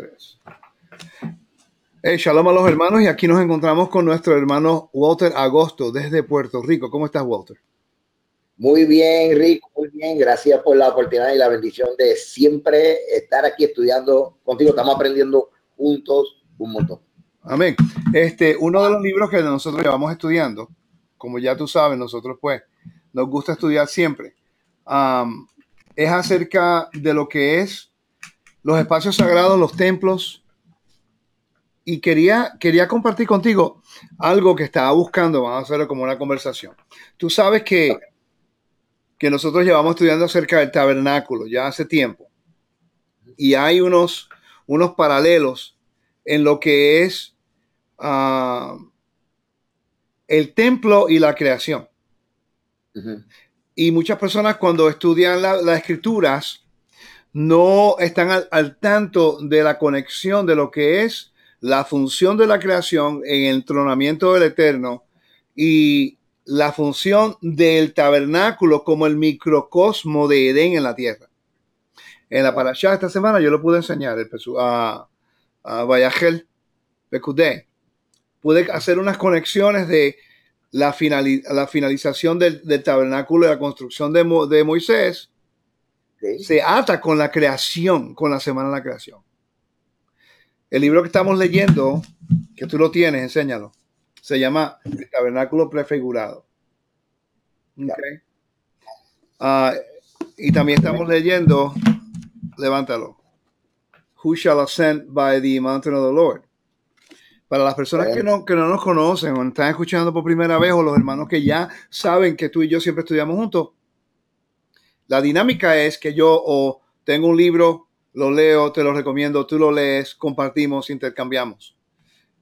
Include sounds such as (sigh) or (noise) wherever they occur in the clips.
tres. Hey, shalom a los hermanos y aquí nos encontramos con nuestro hermano Walter Agosto desde Puerto Rico. ¿Cómo estás, Walter? Muy bien, Rico, muy bien. Gracias por la oportunidad y la bendición de siempre estar aquí estudiando contigo. Estamos aprendiendo juntos un montón. Amén. Este, uno de los libros que nosotros llevamos estudiando, como ya tú sabes, nosotros pues nos gusta estudiar siempre, es acerca de lo que es los espacios sagrados, los templos. Y quería, quería compartir contigo algo que estaba buscando, vamos a hacerlo como una conversación. Tú sabes que, que nosotros llevamos estudiando acerca del tabernáculo ya hace tiempo. Y hay unos, unos paralelos en lo que es ah, el templo y la creación. Y muchas personas cuando estudian las escrituras no están al, tanto de la conexión de lo que es la función de la creación en el tronamiento del Eterno y la función del tabernáculo como el microcosmo de Edén en la tierra. En la parasha esta semana yo lo pude enseñar a, a Pecudé. Pude hacer unas conexiones de la, la finalización del, tabernáculo y la construcción de Moisés. Se ata con la creación, con la semana de la creación. El libro que estamos leyendo, que tú lo tienes, enséñalo. Se llama El Tabernáculo Prefigurado. Ah, y también estamos leyendo, levántalo, Who shall ascend by the mountain of the Lord? Para las personas que no, que no nos conocen o están escuchando por primera vez o los hermanos que ya saben que tú y yo siempre estudiamos juntos, la dinámica es que yo o tengo un libro, lo leo, te lo recomiendo, tú lo lees, compartimos, intercambiamos.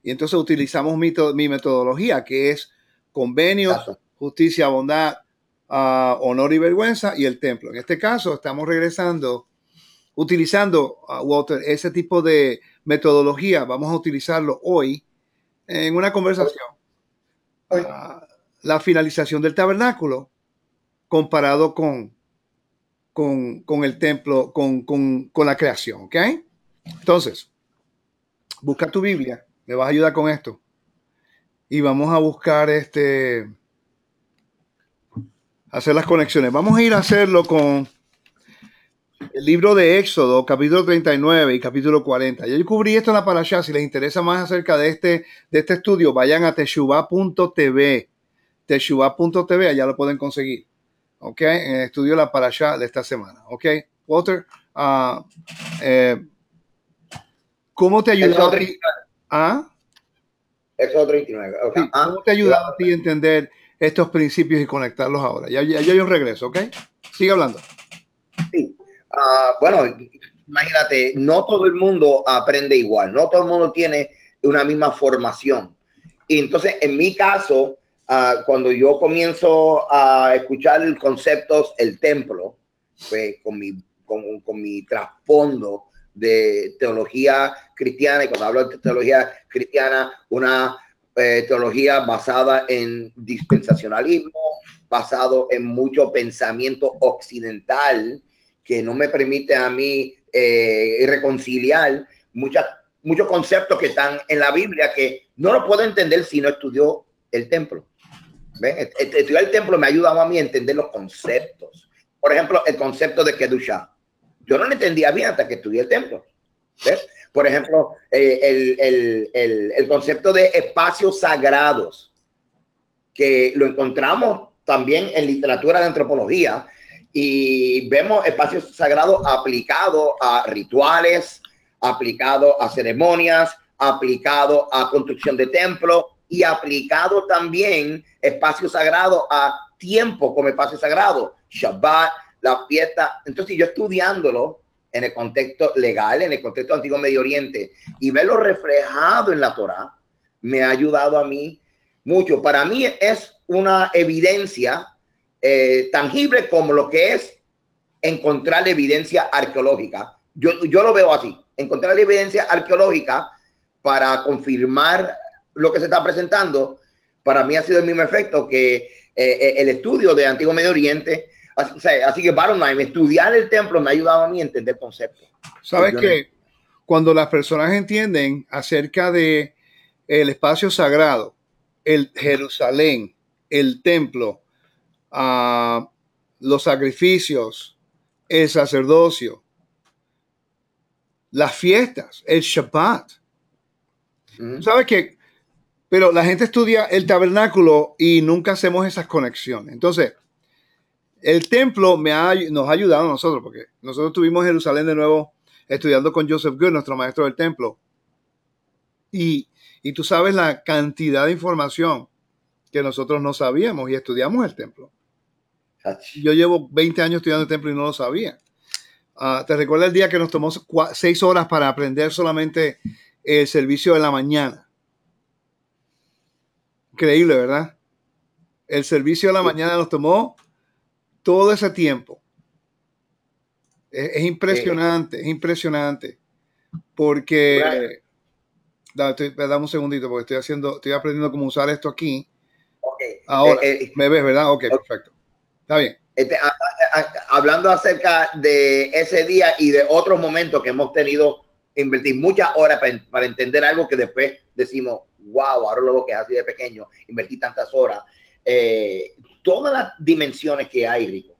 Y entonces utilizamos mi, mi metodología, que es convenios, justicia, bondad, ah, honor y vergüenza y el templo. En este caso, estamos regresando utilizando, uh, Walter, ese tipo de metodología, vamos a utilizarlo hoy en una conversación. Uh, la finalización del tabernáculo comparado con, con, el templo, con, la creación, ¿ok? Entonces, busca tu Biblia, me vas a ayudar con esto. Y vamos a buscar este, hacer las conexiones. Vamos a ir a hacerlo con el libro de Éxodo, capítulo 39 y capítulo 40. Yo cubrí esto en la parasha. Si les interesa más acerca de este, de este estudio, vayan a teshuva.tv. Teshuva.tv, allá lo pueden conseguir. ¿Ok? De la parasha de esta semana. ¿Ok? Walter, uh, eh, ¿cómo te ayudó a ti? ¿Ah? Éxodo 39. Okay. Ah, ¿Cómo te ayuda a ti a entender estos principios y conectarlos ahora? Ya, ya, ya yo regreso, ¿ok? Sigue hablando. Sí. Ah, bueno, imagínate, no todo el mundo aprende igual, no todo el mundo tiene una misma formación. Y entonces, en mi caso, uh, cuando yo comienzo a escuchar conceptos, el templo, pues, con mi, con, con mi trasfondo de teología cristiana, y cuando hablo de teología cristiana, una eh, teología basada en dispensacionalismo, basado en mucho pensamiento occidental, que no me permite a mí eh, reconciliar muchas, muchos conceptos que están en la Biblia que no lo puedo entender si no estudió el templo. Estudiar el templo me ha ayudado a mí a entender los conceptos. Por ejemplo, el concepto de Kedusha. Yo no lo entendía bien hasta que estudié el templo. Por ejemplo, eh, el, concepto de espacios sagrados, que lo encontramos también en literatura de antropología, y vemos espacios sagrados aplicados a rituales, aplicados a ceremonias, aplicado a construcción de templos y aplicado también espacios sagrados a tiempo como espacio sagrado, Shabbat, la fiesta. Entonces yo estudiándolo en el contexto legal, en el contexto antiguo Medio Oriente y verlo reflejado en la Torah, me ha ayudado a mí mucho. Para mí es una evidencia eh, tangible como lo que es encontrar evidencia arqueológica. Yo, yo lo veo así, encontrar evidencia arqueológica para confirmar lo que se está presentando, para mí ha sido el mismo efecto que eh, eh, el estudio de Antiguo Medio Oriente. Así, así que, bottom line, estudiar el templo me ha ayudado a mí a entender conceptos. ¿Sabes que cuando las personas entienden acerca de el espacio sagrado, el Jerusalén, el templo, ah, los sacrificios, el sacerdocio, las fiestas, el Shabbat. ¿Sabes qué? Pero la gente estudia el tabernáculo y nunca hacemos esas conexiones. Entonces, el templo me ha, nos ha ayudado a nosotros, porque nosotros estuvimos en Jerusalén de nuevo estudiando con Joseph Good, nuestro maestro del templo. Y, y tú sabes la cantidad de información que nosotros no sabíamos y estudiamos el templo. Yo llevo 20 años estudiando el templo y no lo sabía. Ah, ¿Te recuerdas el día que nos tomó seis horas para aprender solamente el servicio de la mañana? Increíble, ¿verdad? El servicio de la mañana nos tomó todo ese tiempo. Es, impresionante, es impresionante. Porque... Dame, un segundito porque estoy haciendo, estoy aprendiendo cómo usar esto aquí. Ahora, eh, eh, ¿me ves, verdad? Ok, perfecto. Está bien. Este, hablando acerca de ese día y de otros momentos que hemos tenido, invertir muchas horas para, entender algo que después decimos, wow, ahora lo que así de pequeño, invertí tantas horas. Eh, todas las dimensiones que hay, Rico,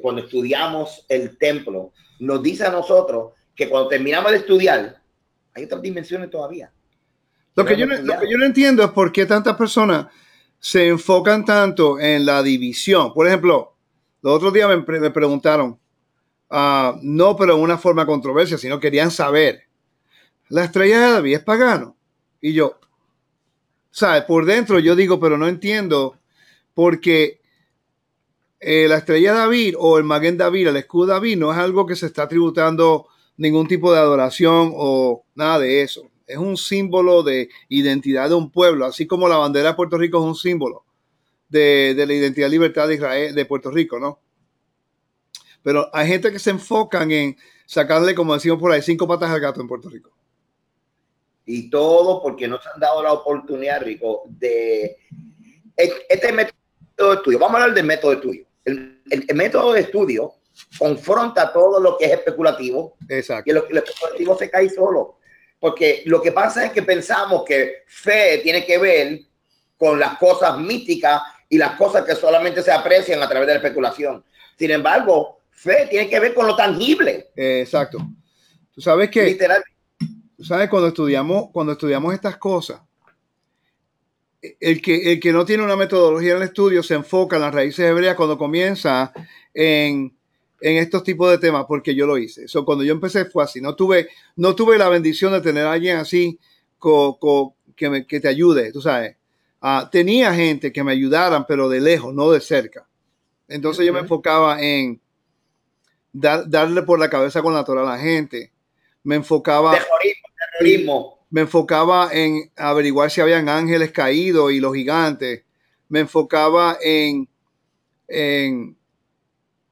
cuando estudiamos el templo, nos dice a nosotros que cuando terminamos de estudiar, hay otras dimensiones todavía. Lo que, yo no, lo que yo no entiendo es por qué tantas personas se enfocan tanto en la división. Por ejemplo, los otros días me, preguntaron, ah, no, pero en una forma controversia, sino querían saber, ¿la estrella de David es pagano? Y yo, ¿sabes? Por dentro yo digo, pero no entiendo, porque eh, la estrella de David o el Maguen David, el escudo de David, no es algo que se está tributando ningún tipo de adoración o nada de eso es un símbolo de identidad de un pueblo, así como la bandera de Puerto Rico es un símbolo de, la identidad y libertad de Israel, de Puerto Rico, ¿no? Pero hay gente que se enfocan en sacarle, como decimos por ahí, cinco patas al gato en Puerto Rico. Y todo porque no se han dado la oportunidad, Rico, de este método de estudio. Vamos a hablar del método de estudio. El, método de estudio confronta todo lo que es especulativo. Exacto. Y lo, lo especulativo se cae solo. Porque lo que pasa es que pensamos que fe tiene que ver con las cosas místicas y las cosas que solamente se aprecian a través de la especulación. Sin embargo, fe tiene que ver con lo tangible. exacto. Tú sabes que, Literal. Sabes cuando estudiamos, cuando estudiamos estas cosas, el que, el que no tiene una metodología en el estudio se enfoca en las raíces hebreas cuando comienza en en estos tipos de temas porque yo lo hice. eso cuando yo empecé fue así. No tuve, no tuve la bendición de tener a alguien así que, me, que te ayude, tú sabes. Ah, tenía gente que me ayudaran, pero de lejos, no de cerca. Entonces yo me enfocaba en darle por la cabeza con la Torah a la gente. Me enfocaba... Me enfocaba en averiguar si habían ángeles caídos y los gigantes. Me enfocaba en, en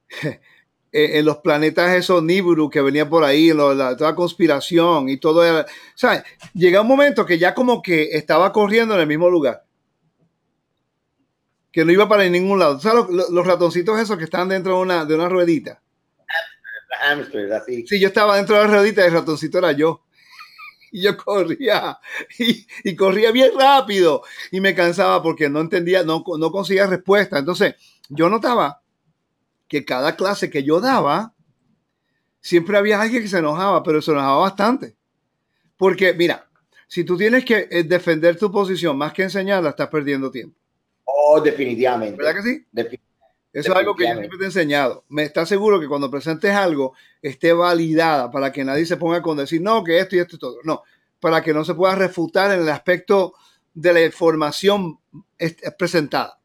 (laughs) en los planetas esos Nibiru que venía por ahí, la, toda conspiración y todo. Era, ¿sabes? Llega un momento que ya como que estaba corriendo en el mismo lugar. Que no iba para ningún lado. ¿Sabes los, ratoncitos esos que están dentro de una, de una ruedita? Sí, yo estaba dentro de la ruedita y el ratoncito era yo. Y yo corría y, y, corría bien rápido y me cansaba porque no entendía, no, no conseguía respuesta. Entonces, yo notaba que cada clase que yo daba, siempre había alguien que se enojaba, pero se enojaba bastante. Porque, mira, si tú tienes que eh, defender tu posición más que enseñarla, estás perdiendo tiempo. Oh, definitivamente. ¿Verdad que sí? Eso es algo que yo siempre te he enseñado. Me está seguro que cuando presentes algo esté validada para que nadie se ponga con decir, no, que esto y esto y todo. No, para que no se pueda refutar en el aspecto de la información presentada.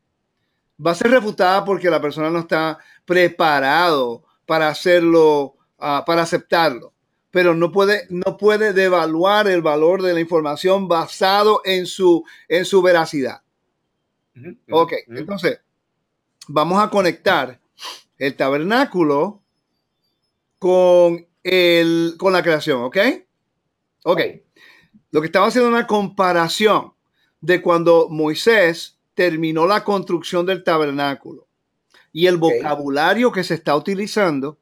Va a ser refutada porque la persona no está preparado para hacerlo, ah, para aceptarlo. Pero no puede, no puede devaluar el valor de la información basado en su, en su veracidad. ok, entonces vamos a conectar el tabernáculo con, el, con la creación, ¿ok? Ok. Lo que estaba haciendo una comparación de cuando Moisés terminó la construcción del tabernáculo y el vocabulario que se está utilizando,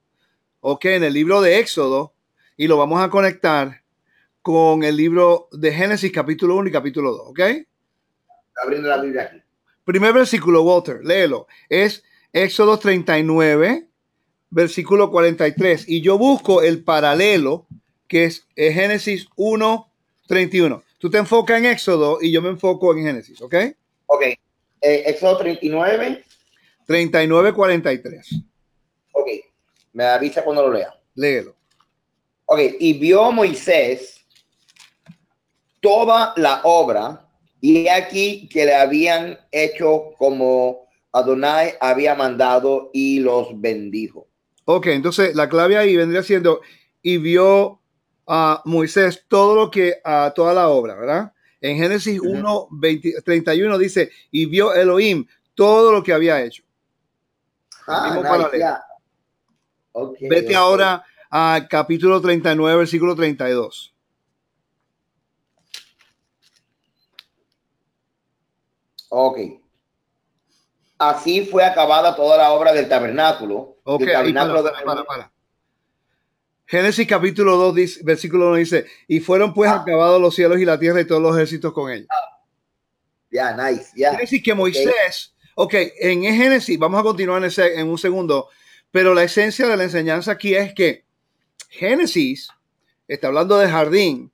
ok, en el libro de Éxodo, y lo vamos a conectar con el libro de Génesis capítulo 1 y capítulo 2, ¿ok? Abriendo la Biblia aquí. Primer versículo, Walter, léelo. Es Éxodo 39, versículo 43. Y yo busco el paralelo, que es Génesis 1, 31. Tú te enfocas en Éxodo y yo me enfoco en Génesis, ¿ok? Ok. Eh, Éxodo 39. 39, 43. Ok. Me avisa cuando lo lea. Léelo. Ok. Y vio Moisés toda la obra y aquí que le habían hecho como Adonai había mandado y los bendijo. Ok, entonces la clave ahí vendría siendo, y vio a Moisés todo lo que, a toda la obra, ¿verdad? En Génesis 1, 31 dice, y vio Elohim todo lo que había hecho. Ah, Vete ahora a capítulo 39, versículo 32. Ok. Así fue acabada toda la obra del tabernáculo. Ok, para, para, Génesis capítulo 2, dice, versículo 1 dice, y fueron pues ah. acabados los cielos y la tierra y todos los ejércitos con ellos. Ya, nice, ya. Decir que Moisés, ok, en Génesis, vamos a continuar en, en un segundo, pero la esencia de la enseñanza aquí es que Génesis está hablando de jardín,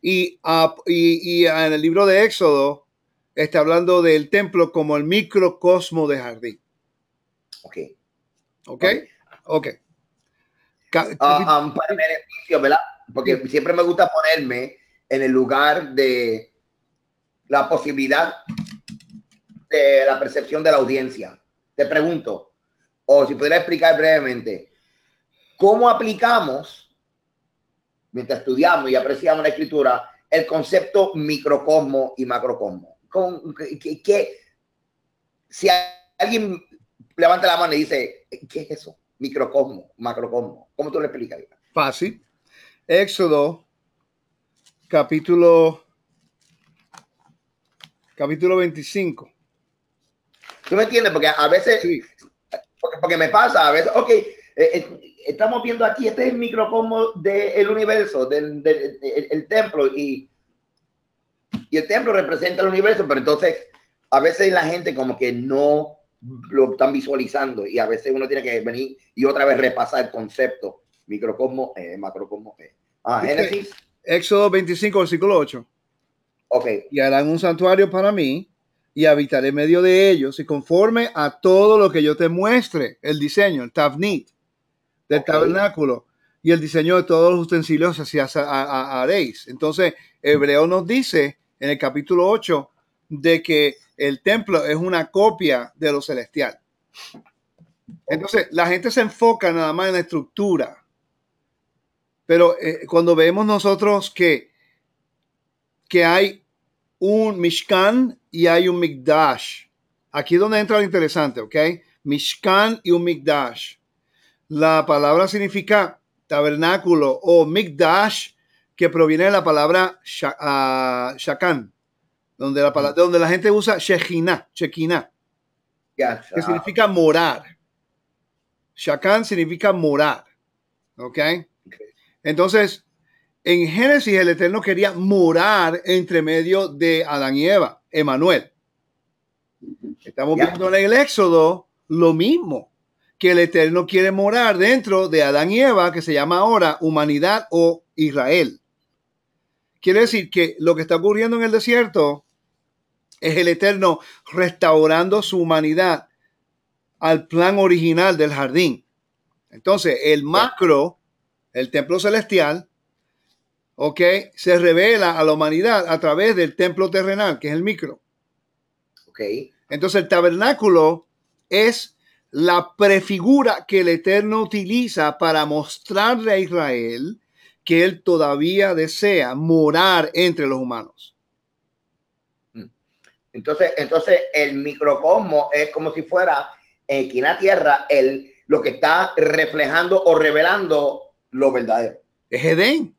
y, uh, y, y, en el libro de Éxodo está hablando del templo como el microcosmo de jardín. Ok. Ok. Ok. Uh, um, para beneficio, ¿verdad? Porque siempre me gusta ponerme en el lugar de la posibilidad de la percepción de la audiencia. Te pregunto, o si pudiera explicar brevemente, ¿cómo aplicamos, mientras estudiamos y apreciamos la escritura, el concepto microcosmo y macrocosmo? Con que, si alguien levanta la mano y dice, ¿qué es eso? Microcosmo, macrocosmo. ¿Cómo tú le explicas? Fácil. Éxodo, capítulo, capítulo 25. ¿Tú me entiendes? Porque a veces, porque, me pasa, a veces, ok, eh, eh, estamos viendo aquí, este es el microcosmo del universo, del, el templo, y y el templo representa el universo, pero entonces a veces la gente como que no lo están visualizando y a veces uno tiene que venir y otra vez repasar el concepto microcosmo, eh, macrocosmo. Eh. Ah, Génesis. Éxodo 25, versículo 8. Ok. Y harán un santuario para mí y habitaré en medio de ellos y conforme a todo lo que yo te muestre, el diseño, el tavnit del tabernáculo y el diseño de todos los utensilios así haréis. Entonces, Hebreo nos dice en el capítulo 8 de que el templo es una copia de lo celestial. Entonces, la gente se enfoca nada más en la estructura. Pero eh, cuando vemos nosotros que, que hay un Mishkan y hay un Mikdash, aquí es donde entra lo interesante, ¿ok? Mishkan y un Mikdash. La palabra significa tabernáculo o Mikdash que proviene de la palabra uh, shakan, donde la, palabra, donde la gente usa Shekinah, Shekinah, que significa morar. Shakan significa morar. ¿Ok? Entonces, en Génesis el Eterno quería morar entre medio de Adán y Eva, Emanuel. Estamos viendo en el Éxodo lo mismo, que el Eterno quiere morar dentro de Adán y Eva, que se llama ahora humanidad o Israel. Quiere decir que lo que está ocurriendo en el desierto es el Eterno restaurando su humanidad al plan original del jardín. Entonces, el macro, el templo celestial, ok, se revela a la humanidad a través del templo terrenal, que es el micro. Ok. Entonces, el tabernáculo es la prefigura que el Eterno utiliza para mostrarle a Israel que él todavía desea morar entre los humanos. Mm. Entonces, entonces el microcosmo es como si fuera aquí en la tierra el, lo que está reflejando o revelando lo verdadero. Es Edén.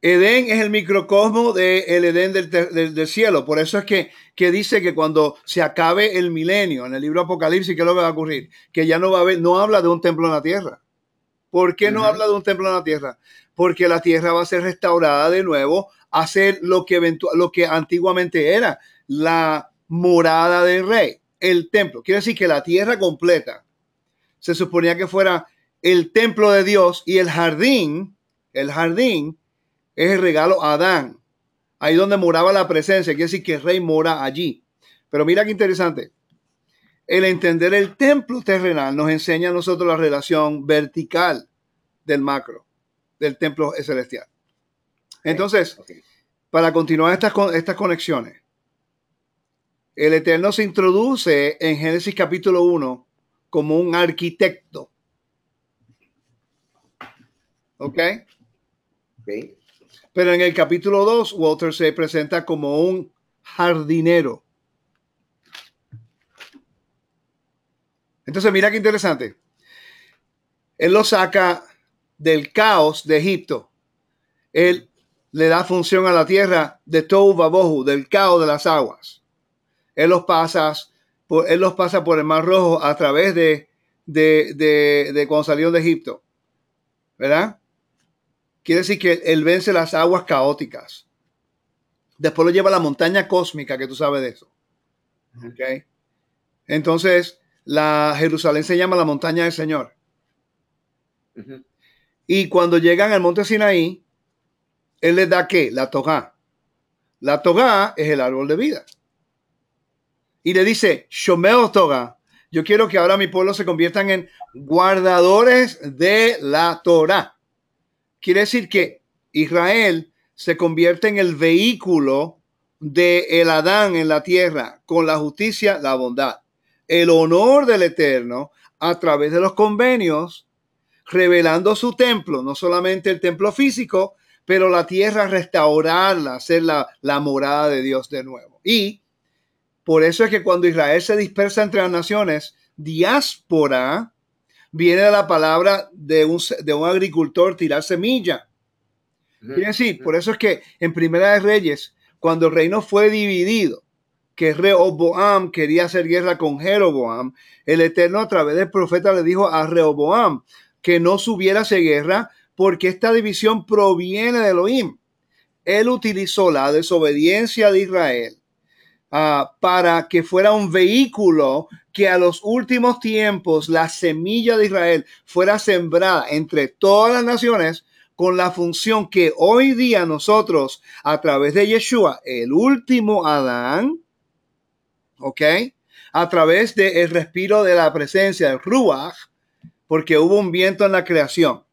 Edén es el microcosmo del Edén del, cielo. Por eso es que, que, dice que cuando se acabe el milenio, en el libro Apocalipsis, ¿qué es lo que va a ocurrir? Que ya no va a haber, no habla de un templo en la tierra. ¿Por qué no habla de un templo en la tierra? porque la tierra va a ser restaurada de nuevo a ser lo que, lo que antiguamente era la morada del rey, el templo. Quiere decir que la tierra completa se suponía que fuera el templo de Dios y el jardín, el jardín es el regalo a Adán, ahí donde moraba la presencia, quiere decir que el rey mora allí. Pero mira qué interesante. El entender el templo terrenal nos enseña a nosotros la relación vertical del macro, del templo celestial. Entonces, para continuar estas, estas conexiones, el Eterno se introduce en Génesis capítulo 1 como un arquitecto. ¿Ok? Pero en el capítulo 2, Walter se presenta como un jardinero. Entonces, mira qué interesante. Él lo saca del caos de Egipto. Él le da función a la tierra de Tou Babohu, del caos de las aguas. Él los pasa por, él los pasa por el Mar Rojo a través de, de, de, de cuando salió de Egipto. ¿Verdad? Quiere decir que él vence las aguas caóticas. Después lo lleva a la montaña cósmica, que tú sabes de eso. ¿Okay? Entonces, la Jerusalén se llama la montaña del Señor. Y cuando llegan al monte Sinaí, él les da qué? La togá. La togá es el árbol de vida. Y le dice, Shomeo toga. Yo quiero que ahora mi pueblo se conviertan en guardadores de la Torah. Quiere decir que Israel se convierte en el vehículo de el Adán en la tierra con la justicia, la bondad, el honor del Eterno a través de los convenios, revelando su templo, no solamente el templo físico, pero la tierra restaurarla, hacer la, la morada de Dios de nuevo. Y por eso es que cuando Israel se dispersa entre las naciones, diáspora viene de la palabra de un, de un agricultor tirar semilla. Quiere decir, por eso es que en Primera de Reyes, cuando el reino fue dividido, que Rehoboam quería hacer guerra con Jeroboam, el Eterno a través del profeta le dijo a Rehoboam que no subiera a guerra porque esta división proviene de Elohim. Él utilizó la desobediencia de Israel Ah, para que fuera un vehículo que a los últimos tiempos la semilla de Israel fuera sembrada entre todas las naciones con la función que hoy día nosotros a través de Yeshua, el último Adán, ¿ok? A través del el respiro de la presencia del Ruach, porque hubo un viento en la creación,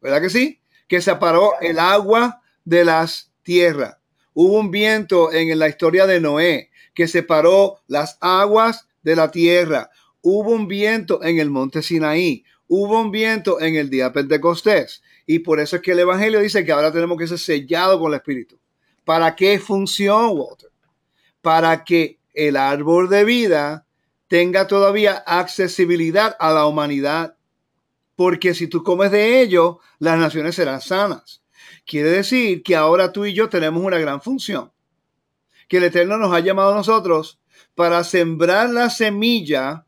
¿verdad que sí? Que separó el agua de las tierras Hubo un viento en la historia de Noé que separó las aguas de la tierra. Hubo un viento en el monte Sinaí. Hubo un viento en el día Pentecostés. Y por eso es que el Evangelio dice que ahora tenemos que ser sellados con el Espíritu. ¿Para qué función, Walter? Para que el árbol de vida tenga todavía accesibilidad a la humanidad. Porque si tú comes de ello, las naciones serán sanas. Quiere decir que ahora tú y yo tenemos una gran función. Que el Eterno nos ha llamado a nosotros para sembrar la semilla,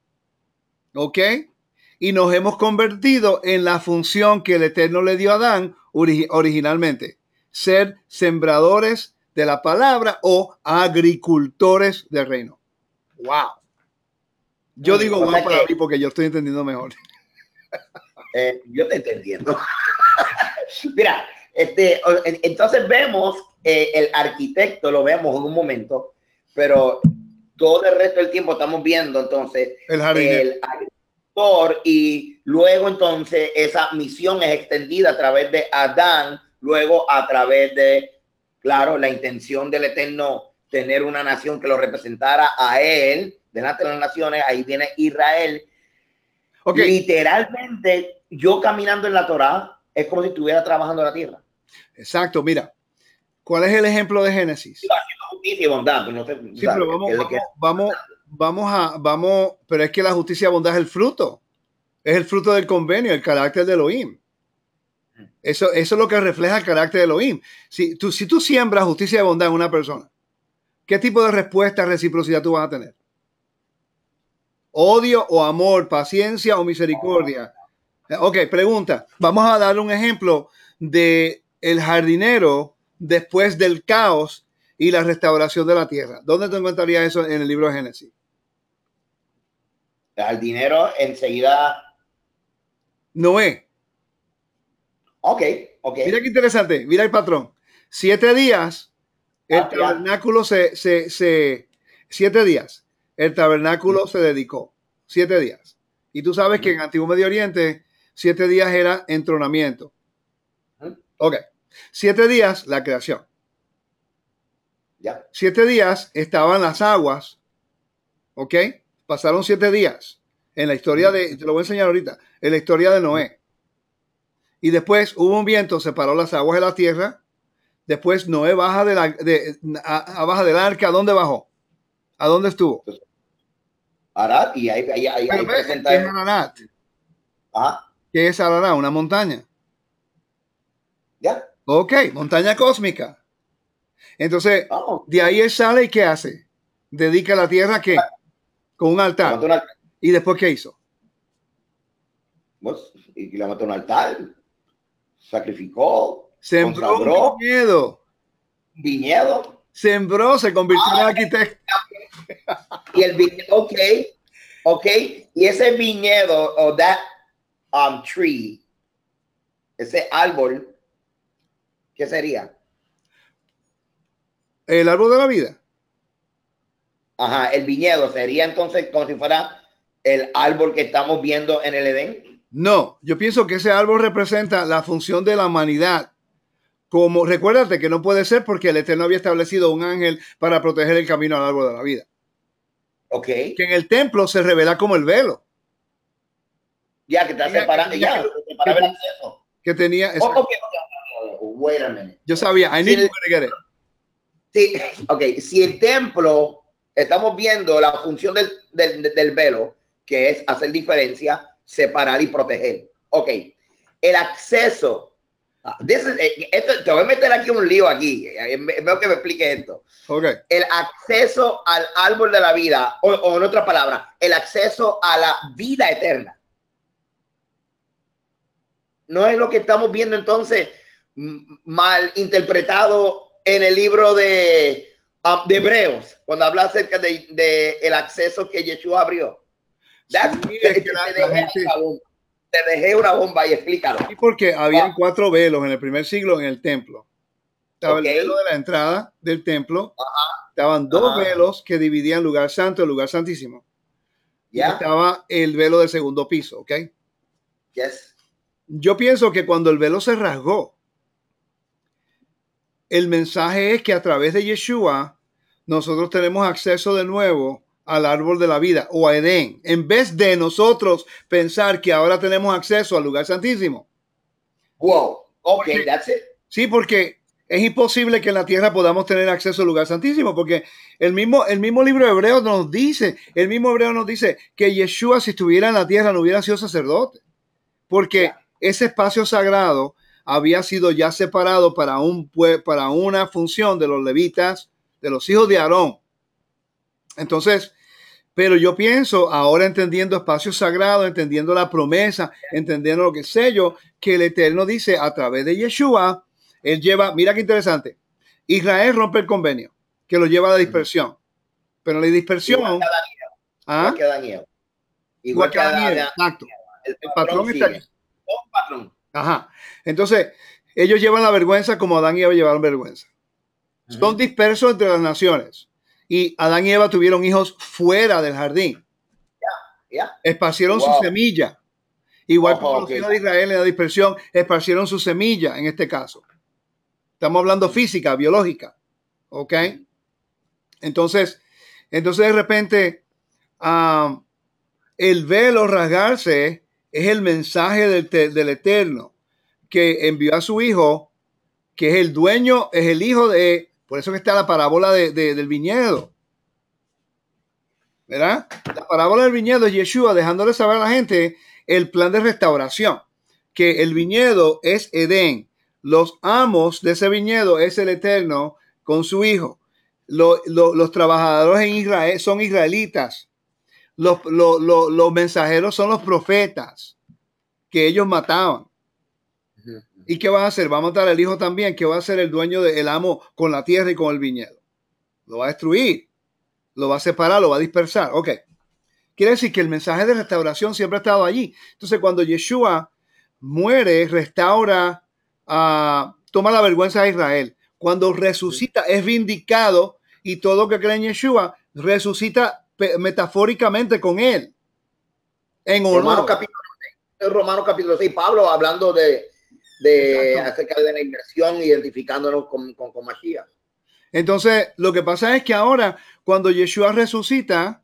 ¿ok? Y nos hemos convertido en la función que el Eterno le dio a Adán originalmente. Ser sembradores de la palabra o agricultores del reino. ¡Wow! Yo digo wow para mí porque yo estoy entendiendo mejor. (laughs) Eh, yo te entendiendo. (laughs) Mira, este, entonces vemos eh, el arquitecto, lo vemos en un momento, pero todo el resto del tiempo estamos viendo entonces el, el agricultor y luego entonces esa misión es extendida a través de Adán, luego a través de, claro, la intención del Eterno tener una nación que lo representara a él, delante de las naciones, ahí viene Israel. Literalmente, yo caminando en la Torah es como si estuviera trabajando en la tierra. Exacto, mira. ¿Cuál es el ejemplo de Génesis? Sí, pero vamos, vamos, vamos, a, vamos, pero es que la justicia y bondad es el fruto. Es el fruto del convenio, el carácter de Elohim. Eso, eso es lo que refleja el carácter de Elohim. Si tú, si tú siembras justicia y bondad en una persona, ¿qué tipo de respuesta, reciprocidad tú vas a tener? Odio o amor, paciencia o misericordia. Ok, pregunta. Vamos a dar un ejemplo de el jardinero después del caos y la restauración de la tierra. ¿Dónde te encontrarías eso en el libro de Génesis? El jardinero enseguida. Noé. Ok, ok. Mira qué interesante, mira el patrón. Siete días, el Ah, tabernáculo se, se, se- siete días, el tabernáculo se dedicó. Siete días. Y tú sabes que en Antiguo Medio Oriente, siete días era entronamiento. Ujú. Ok. Siete días, la creación. Ya. Siete días estaban las aguas. ¿Ok? Pasaron siete días en la historia de, te lo voy a enseñar ahorita, en la historia de Noé. Y después hubo un viento, separó las aguas de la tierra. Después Noé baja, de la, de, a- a- baja del arca. ¿A dónde bajó? ¿A dónde estuvo? Arad, y ahí, ahí, ahí, ahí presenta. ¿qué es Ararat? Ajá, ¿Qué es Ararat? Una montaña. ya. Ok, montaña cósmica. Entonces, Oh, de ahí él sale y ¿qué hace? Dedica la tierra ¿qué? Con un altar. ¿Y después qué hizo? Pues, y levantó un altar. Sacrificó. Sembró un viñedo. Viñedo. Sembró, se convirtió en arquitecto. Y el viñedo, ok, ok. Y ese viñedo o that um, tree, ese árbol, ¿qué sería? El árbol de la vida. Ajá, el viñedo sería entonces como si fuera el árbol que estamos viendo en el Edén. No, yo pienso que ese árbol representa la función de la humanidad. Como recuérdate que no puede ser porque el Eterno había establecido un ángel para proteger el camino al árbol de la vida. Ok, Que en el templo se revela como el velo ya que está separando, ya, ya, separaba el acceso. que tenía. Oh, ok, ok, ok, wait a minute. Yo sabía, I el- get it. Sí, (laughs) ok, si el templo, estamos viendo la función del, del, del velo, que es hacer diferencia, separar y proteger. Ok, el acceso. ah, this is- eh, esto- te voy a meter aquí un lío aquí. eh, Veo que me explique esto. Ok. El acceso al árbol de la vida, o, o en otra palabra, el acceso a la vida eterna. No es lo que estamos viendo entonces mal interpretado en el libro de, ah, de Hebreos, cuando habla acerca de, de el acceso que Yeshua abrió. That's- Sí, te, es que te la- dejé la gente- una bomba. Te dejé una bomba y explícalo. Y porque habían cuatro velos en el primer siglo en el templo. Estaba el velo de la entrada del templo. Estaban dos Ajá. velos que dividían lugar santo y lugar santísimo. Y ¿Ya? estaba el velo del segundo piso, ¿ok? Yes. Yo pienso que cuando el velo se rasgó, el mensaje es que a través de Yeshua nosotros tenemos acceso de nuevo al árbol de la vida o a Edén, en vez de nosotros pensar que ahora tenemos acceso al lugar santísimo. Wow. Ok, that's it. Sí, porque es imposible que en la tierra podamos tener acceso al lugar santísimo, porque el mismo, el mismo libro de Hebreos nos dice, el mismo Hebreo nos dice que Yeshua si estuviera en la tierra no hubiera sido sacerdote, porque ese espacio sagrado había sido ya separado para, un, para una función de los levitas, de los hijos de Aarón. Entonces, pero yo pienso, ahora entendiendo espacio sagrado, entendiendo la promesa, entendiendo lo que sé yo, que el Eterno dice a través de Yeshua, él lleva, mira qué interesante, Israel rompe el convenio, que lo lleva a la dispersión. Pero la dispersión, Igual que Eva, ¿ah? igual que igual que exacto. el El patrón está aquí. Un patrón. Ajá. Entonces, ellos llevan la vergüenza como Adán y Eva llevaron vergüenza. Son dispersos entre las naciones. Y Adán y Eva tuvieron hijos fuera del jardín. Ya. Esparcieron Wow. su semilla. Igual como ok. los hijos de Israel en la dispersión, esparcieron su semilla en este caso. Estamos hablando física, biológica. ¿Ok? Entonces, entonces de repente, ah, el velo rasgarse es el mensaje del, del Eterno que envió a su hijo, que es el dueño, es el hijo de, por eso que está la parábola de- de- del viñedo. ¿Verdad? La parábola del viñedo es Yeshua dejándole saber a la gente el plan de restauración, que el viñedo es Edén, los amos de ese viñedo es el Eterno con su hijo. Lo- lo- los trabajadores en Israel son israelitas. Los, lo- lo- los mensajeros son los profetas que ellos mataban. ¿Y qué va a hacer? Va a matar al hijo también, que va a ser el dueño del amo con la tierra y con el viñedo. Lo va a destruir, lo va a separar, lo va a dispersar. Ok. Quiere decir que el mensaje de restauración siempre ha estado allí. Entonces, cuando Yeshua muere, restaura, uh, toma la vergüenza de Israel. Cuando resucita, es vindicado y todo lo que cree en Yeshua resucita metafóricamente con él. En Romanos capítulo 6, Romano capítulo 6, Pablo hablando de, de acerca de la inversión, identificándonos con, con, con Mashiach. Entonces, lo que pasa es que ahora, cuando Yeshua resucita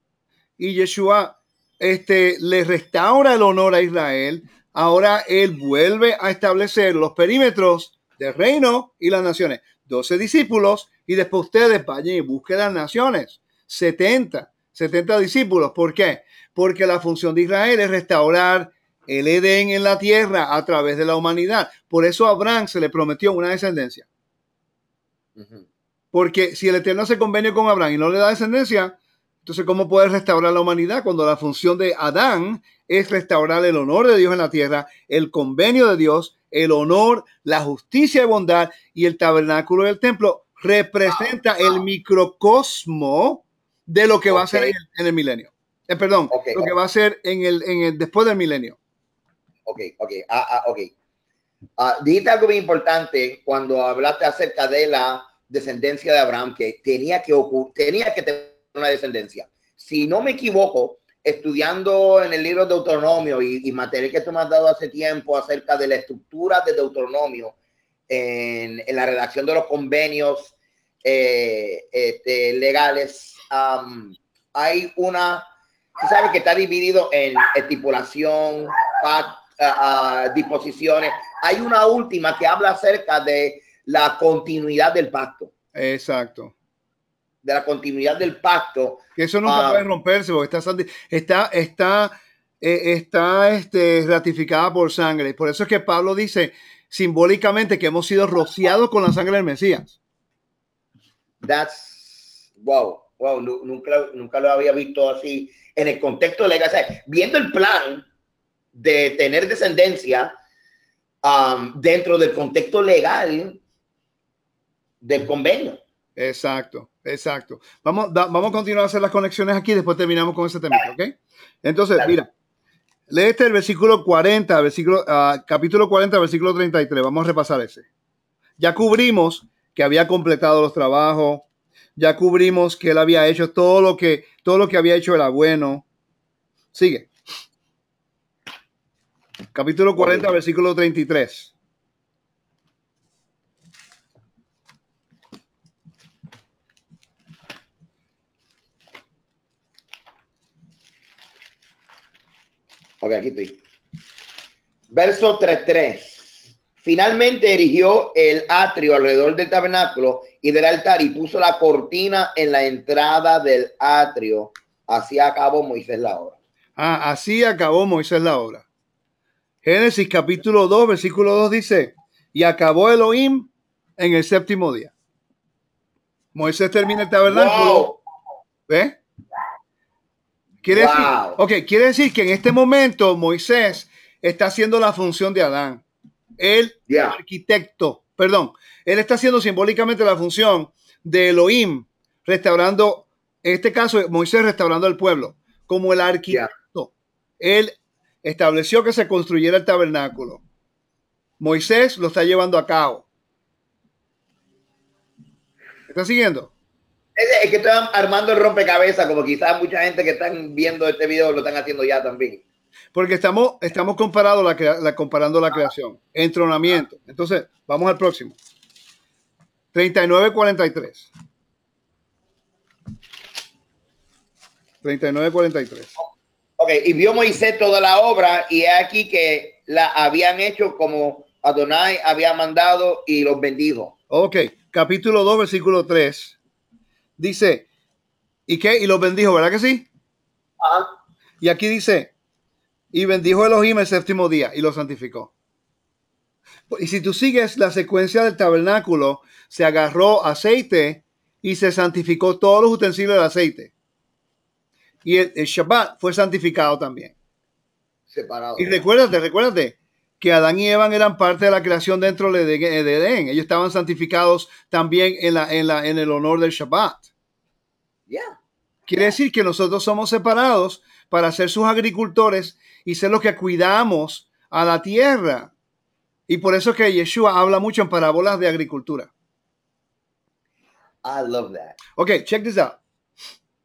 y Yeshua este, le restaura el honor a Israel, ahora él vuelve a establecer los perímetros del reino y las naciones. 12 discípulos y después ustedes vayan y busquen las naciones. 70, 70 discípulos. ¿Por qué? Porque la función de Israel es restaurar el Edén en la tierra a través de la humanidad. Por eso a Abraham se le prometió una descendencia. Porque si el Eterno se convenio con Abraham y no le da descendencia, entonces ¿cómo puede restaurar la humanidad cuando la función de Adán es restaurar el honor de Dios en la tierra, el convenio de Dios, el honor, la justicia y bondad y el tabernáculo del templo representa el microcosmo de lo que va a ser en el, milenio. Eh, perdón, lo que va a ser en el, en el después del milenio. Ok, ok, ah, ah, ok. Ah, algo muy importante cuando hablaste acerca de la descendencia de Abraham, que tenía que, tenía que tener una descendencia. Si no me equivoco, estudiando en el libro de Deuteronomio y, y, material que tú me has dado hace tiempo acerca de la estructura de Deuteronomio en, en la redacción de los convenios eh, este, legales, hay una, tú sabes que está dividido en estipulación, pacto, disposiciones. Hay una última que habla acerca de la continuidad del pacto. Exacto. De la continuidad del pacto. Que eso nunca puede romperse porque está, está, está, eh, está este, ratificada por sangre. Por eso es que Pablo dice simbólicamente que hemos sido rociados con la sangre del Mesías. That's wow, wow, nunca, nunca lo había visto así en el contexto legal. viendo el plan de tener descendencia um, dentro del contexto legal del convenio. Exacto, exacto. Vamos, vamos a continuar a hacer las conexiones aquí, después terminamos con ese tema, ¿ok? Entonces, mira, léete el versículo 40, versículo, uh, capítulo 40, versículo 33. Vamos a repasar ese. Ya cubrimos que había completado los trabajos, ya cubrimos que él había hecho todo lo que, todo lo que había hecho era bueno. Sigue. Capítulo 40, versículo 33. Ok, aquí estoy. Verso 3.3. Finalmente erigió el atrio alrededor del tabernáculo y del altar y puso la cortina en la entrada del atrio. Así acabó Moisés la obra. Ah, así acabó Moisés la obra. Génesis capítulo 2, versículo 2 dice, y acabó Elohim en el séptimo día. Moisés termina el tabernáculo. ¿Ve? Quiere decir, ok, quiere decir que en este momento Moisés está haciendo la función de Adán. El arquitecto, perdón, él está haciendo simbólicamente la función de Elohim, restaurando, en este caso, Moisés restaurando el pueblo, como el arquitecto. Él estableció que se construyera el tabernáculo. Moisés lo está llevando a cabo. ¿Está siguiendo? Es, que estoy armando el rompecabezas, como quizás mucha gente que están viendo este video lo están haciendo ya también. Porque estamos, estamos comparando la, comparando la creación, entronamiento. Entonces, vamos al próximo. 39-43. 39-43. Ok, y vio Moisés toda la obra y aquí que la habían hecho como Adonai había mandado y los bendijo. Ok, capítulo 2, versículo 3. Dice, ¿y qué? Y los bendijo, ¿verdad que sí? Y aquí dice, y bendijo Elohim el séptimo día y lo santificó. Y si tú sigues la secuencia del tabernáculo, se agarró aceite y se santificó todos los utensilios de aceite y el, Shabbat fue santificado también. Separado. Y recuérdate, recuérdate que Adán y Eva eran parte de la creación dentro de, de Edén. Ellos estaban santificados también en, la, en, la, en el honor del Shabbat. Yeah. Quiere decir que nosotros somos separados para ser sus agricultores y ser los que cuidamos a la tierra. Y por eso que Yeshua habla mucho en parábolas de agricultura. I love that. Ok, check this out.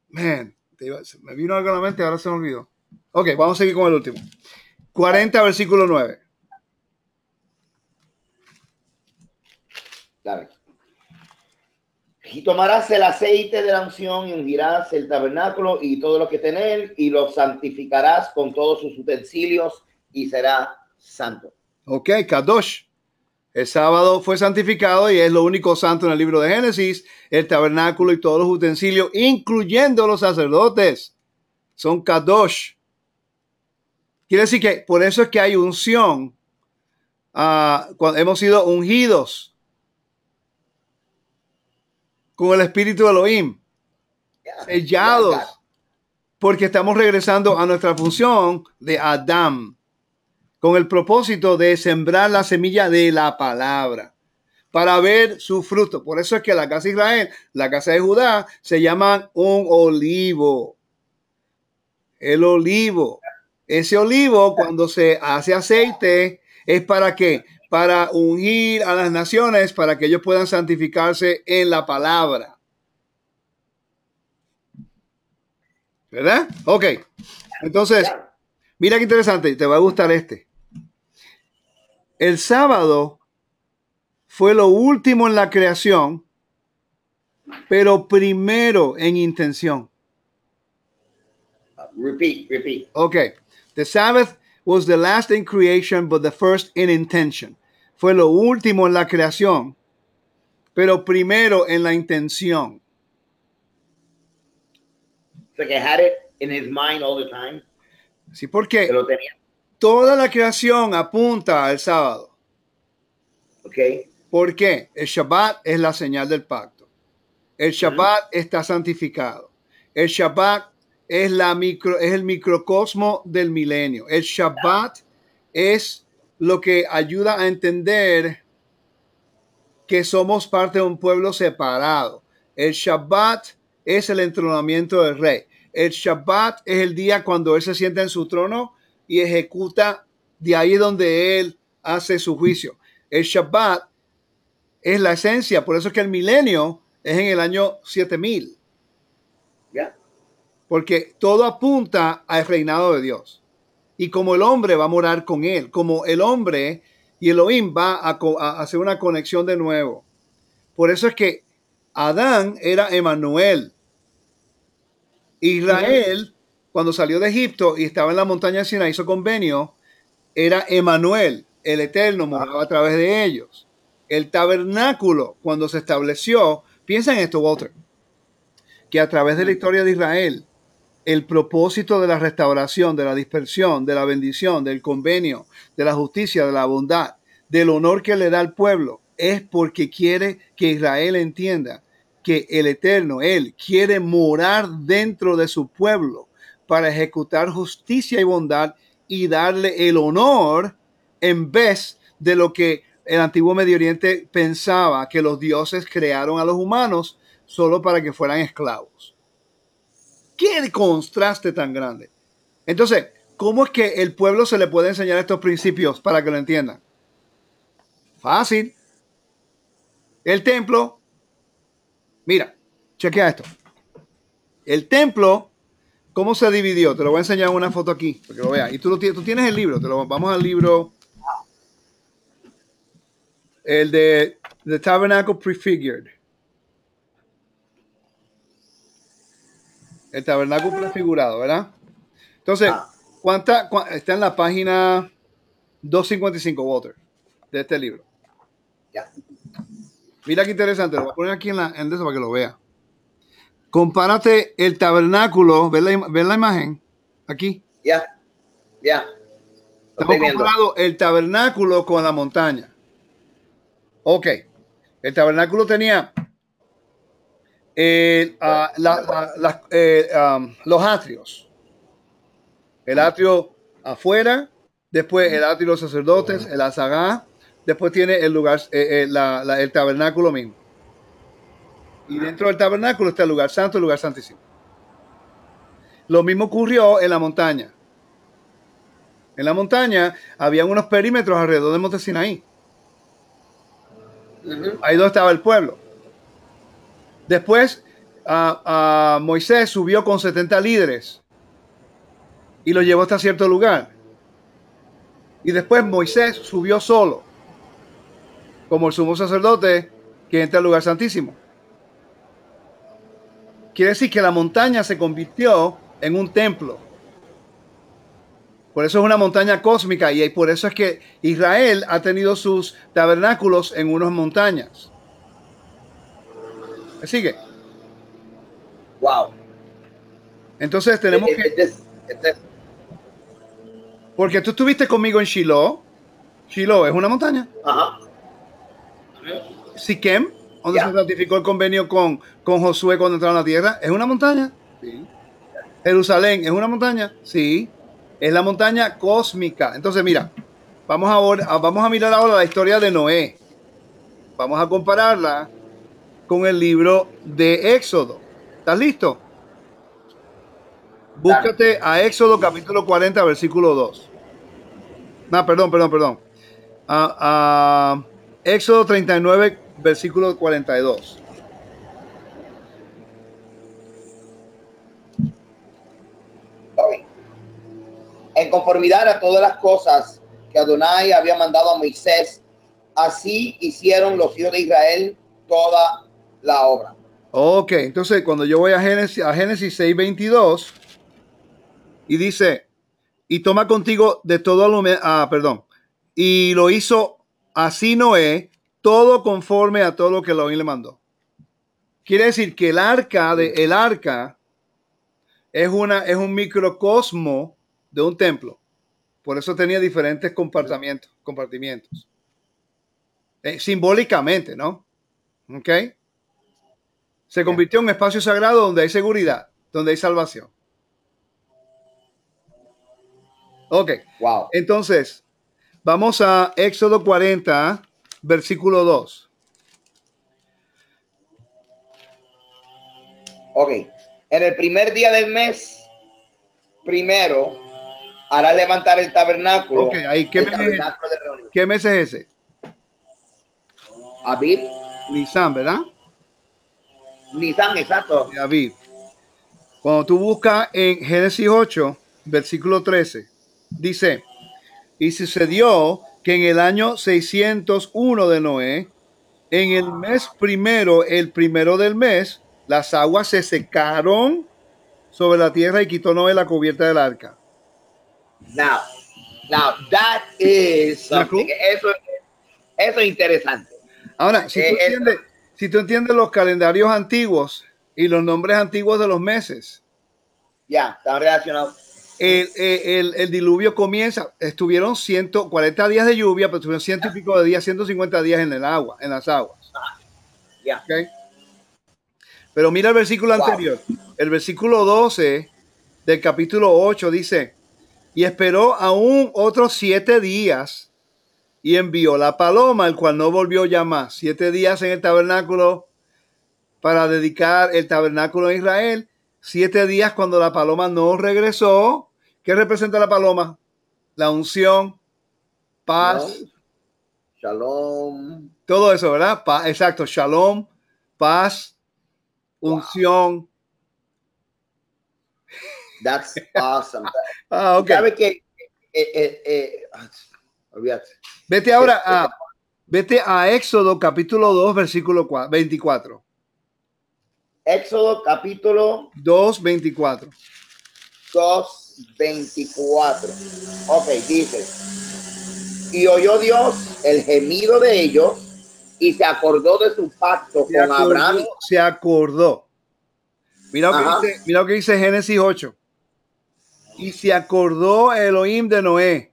Man, me vino algo a la mente, ahora se me olvidó. Ok, vamos a seguir con el último. 40, versículo 9. Dale. Y tomarás el aceite de la unción y ungirás el tabernáculo y todo lo que tiene él y lo santificarás con todos sus utensilios y será santo. Ok, Kadosh. El sábado fue santificado y es lo único santo en el libro de Génesis, el tabernáculo y todos los utensilios, incluyendo los sacerdotes. Son Kadosh. Quiere decir que por eso es que hay unción. ah, cuando hemos sido ungidos con el espíritu de Elohim, sellados, porque estamos regresando a nuestra función de Adam, con el propósito de sembrar la semilla de la palabra para ver su fruto. Por eso es que la casa de Israel, la casa de Judá, se llaman un olivo. El olivo. Ese olivo, cuando se hace aceite, es para qué? Para ungir a las naciones, para que ellos puedan santificarse en la palabra. ¿Verdad? Ok. Entonces. Mira qué interesante, te va a gustar este. El sábado fue lo último en la creación, pero primero en intención. Repeat, repeat. Okay. The Sabbath was the last in creation, but the first in intention. Fue lo último en la creación, pero primero en la intención. So que had it in his mind all the time. Sí, porque Que lo tenía. toda la creación apunta al sábado. Okay. ¿Por qué? El Shabbat es la señal del pacto. El Shabbat está santificado. El Shabbat es, la micro, es el microcosmo del milenio. El Shabbat es lo que ayuda a entender que somos parte de un pueblo separado. El Shabbat es el entronamiento del rey. El Shabbat es el día cuando él se sienta en su trono y ejecuta de ahí donde él hace su juicio. El Shabbat es la esencia, por eso es que el milenio es en el año 7000, Yeah. porque todo apunta al reinado de Dios. Y como el hombre va a morar con él, como el hombre y Elohim va a, a hacer una conexión de nuevo. Por eso es que Adán era Emanuel. Israel, cuando salió de Egipto y estaba en la montaña de Sinai, hizo convenio, era Emanuel, el Eterno moraba a través de ellos. El tabernáculo, cuando se estableció, piensa en esto, Walter, que a través de la historia de Israel, el propósito de la restauración, de la dispersión, de la bendición, del convenio, de la justicia, de la bondad, del honor que le da al pueblo, es porque quiere que Israel entienda que el Eterno, Él, quiere morar dentro de su pueblo para ejecutar justicia y bondad y darle el honor en vez de lo que el antiguo Medio Oriente pensaba que los dioses crearon a los humanos solo para que fueran esclavos. ¿Qué contraste tan grande? Entonces, ¿cómo es que el pueblo se le puede enseñar estos principios para que lo entiendan? Fácil. El templo, mira, chequea esto. El templo, ¿cómo se dividió? Te lo voy a enseñar en una foto aquí, para que lo veas. Y tú, lo tienes, tú tienes el libro, te lo, vamos al libro. El de The Tabernacle Prefigured. El tabernáculo prefigurado, ¿verdad? Entonces, Ah. ¿cuánta, cua- está en la página 255, Walter, de este libro? Yeah. Mira qué interesante, lo voy a poner aquí en la en eso para que lo vea. Compárate el tabernáculo, ¿ves la, ves la imagen? Aquí. Yeah. Lo Estamos comparando el tabernáculo con la montaña. Ok. El tabernáculo tenía el, ah, la- la- la- eh, um, los atrios. El atrio afuera después el atrio de los sacerdotes, el azagá, después tiene el lugar, eh, eh, la- la- el tabernáculo mismo. Y dentro del tabernáculo está el lugar santo, el lugar santísimo. Lo mismo ocurrió en la montaña. En la montaña había unos perímetros alrededor del monte Sinaí. Ahí donde estaba el pueblo. Después, ah, ah, Moisés subió con 70 líderes y lo llevó hasta cierto lugar. Y después Moisés subió solo, como el sumo sacerdote que entra al lugar santísimo. Quiere decir que la montaña se convirtió en un templo. Por eso es una montaña cósmica y por eso es que Israel ha tenido sus tabernáculos en unas montañas. ¿Me sigue? Wow. Entonces tenemos que... Este es- este es- Porque tú estuviste conmigo en Shiloh. Shiloh es una montaña. ajá. Siquem, donde se ratificó el convenio con, con Josué cuando entraron a la tierra, es una montaña. Sí. Jerusalén es una montaña. Sí. Es la montaña cósmica. Entonces, mira, vamos ahora, a- vamos a mirar ahora la historia de Noé. Vamos a compararla con el libro de Éxodo. ¿Estás listo? Búscate a Éxodo capítulo 40, versículo 2. No, perdón, perdón, perdón. A- a Éxodo 39, versículo 42. Ok. En conformidad a todas las cosas que Adonai había mandado a Moisés, así hicieron los hijos de Israel toda la obra. Ok, entonces cuando yo voy a Génesis, a Génesis 6, 22, y dice, y toma contigo de todo lo, ah, perdón, y lo hizo así Noé, todo conforme a todo lo que Elohim le mandó. Quiere decir que el arca, de, el arca es, una, es un microcosmo de un templo. Por eso tenía diferentes compartimientos. compartimientos. Eh, simbólicamente, ¿no? ¿Ok? Se convirtió en un espacio sagrado donde hay seguridad, donde hay salvación. Ok, Wow. entonces, vamos a Éxodo 40, versículo 2. Ok. En el primer día del mes, primero, hará levantar el tabernáculo. Ok, ahí, ¿qué mes es? tabernáculo reunión. ¿Qué mes es ese? Abib, Nisan, ¿verdad? Nisan, exacto. de Aviv. Cuando tú buscas en Génesis 8, versículo 13, dice, y sucedió que en el año 601 de Noé, en el mes primero, el primero del mes, las aguas se secaron sobre la tierra y quitó Noé la cubierta del arca. Now, now that is. Eso, eso es interesante. Ahora, si tú, Eh, entiendes, si tú entiendes los calendarios antiguos y los nombres antiguos de los meses, Ya, están relacionados. El, el- el diluvio comienza, estuvieron 140 días de lluvia, pero estuvieron ciento y pico de días, 150 días en el agua, en las aguas. Ya. ¿ok? Pero mira el versículo Wow. anterior, el versículo 12 del capítulo 8 dice, y esperó aún otros siete días y envió la paloma, el cual no volvió ya más. Siete días en el tabernáculo para dedicar el tabernáculo a Israel. Siete días cuando la paloma no regresó. ¿Qué representa la paloma? La unción, paz, ¿no? Shalom. todo eso, ¿verdad? Pa- exacto, shalom, paz, unción. That's awesome. (laughs) Ah, ok. ¿Sabe que eh, eh, eh, ah, olvídate. Vete ahora a, vete a Éxodo capítulo 2, versículo cua- 24. Éxodo capítulo 2, 24. 2, 24. Ok, dice. Y oyó Dios el gemido de ellos y se acordó de su pacto Se con Abraham. Se acordó. Mira lo, que dice, mira lo que dice Génesis 8. Y se acordó Elohim de Noé.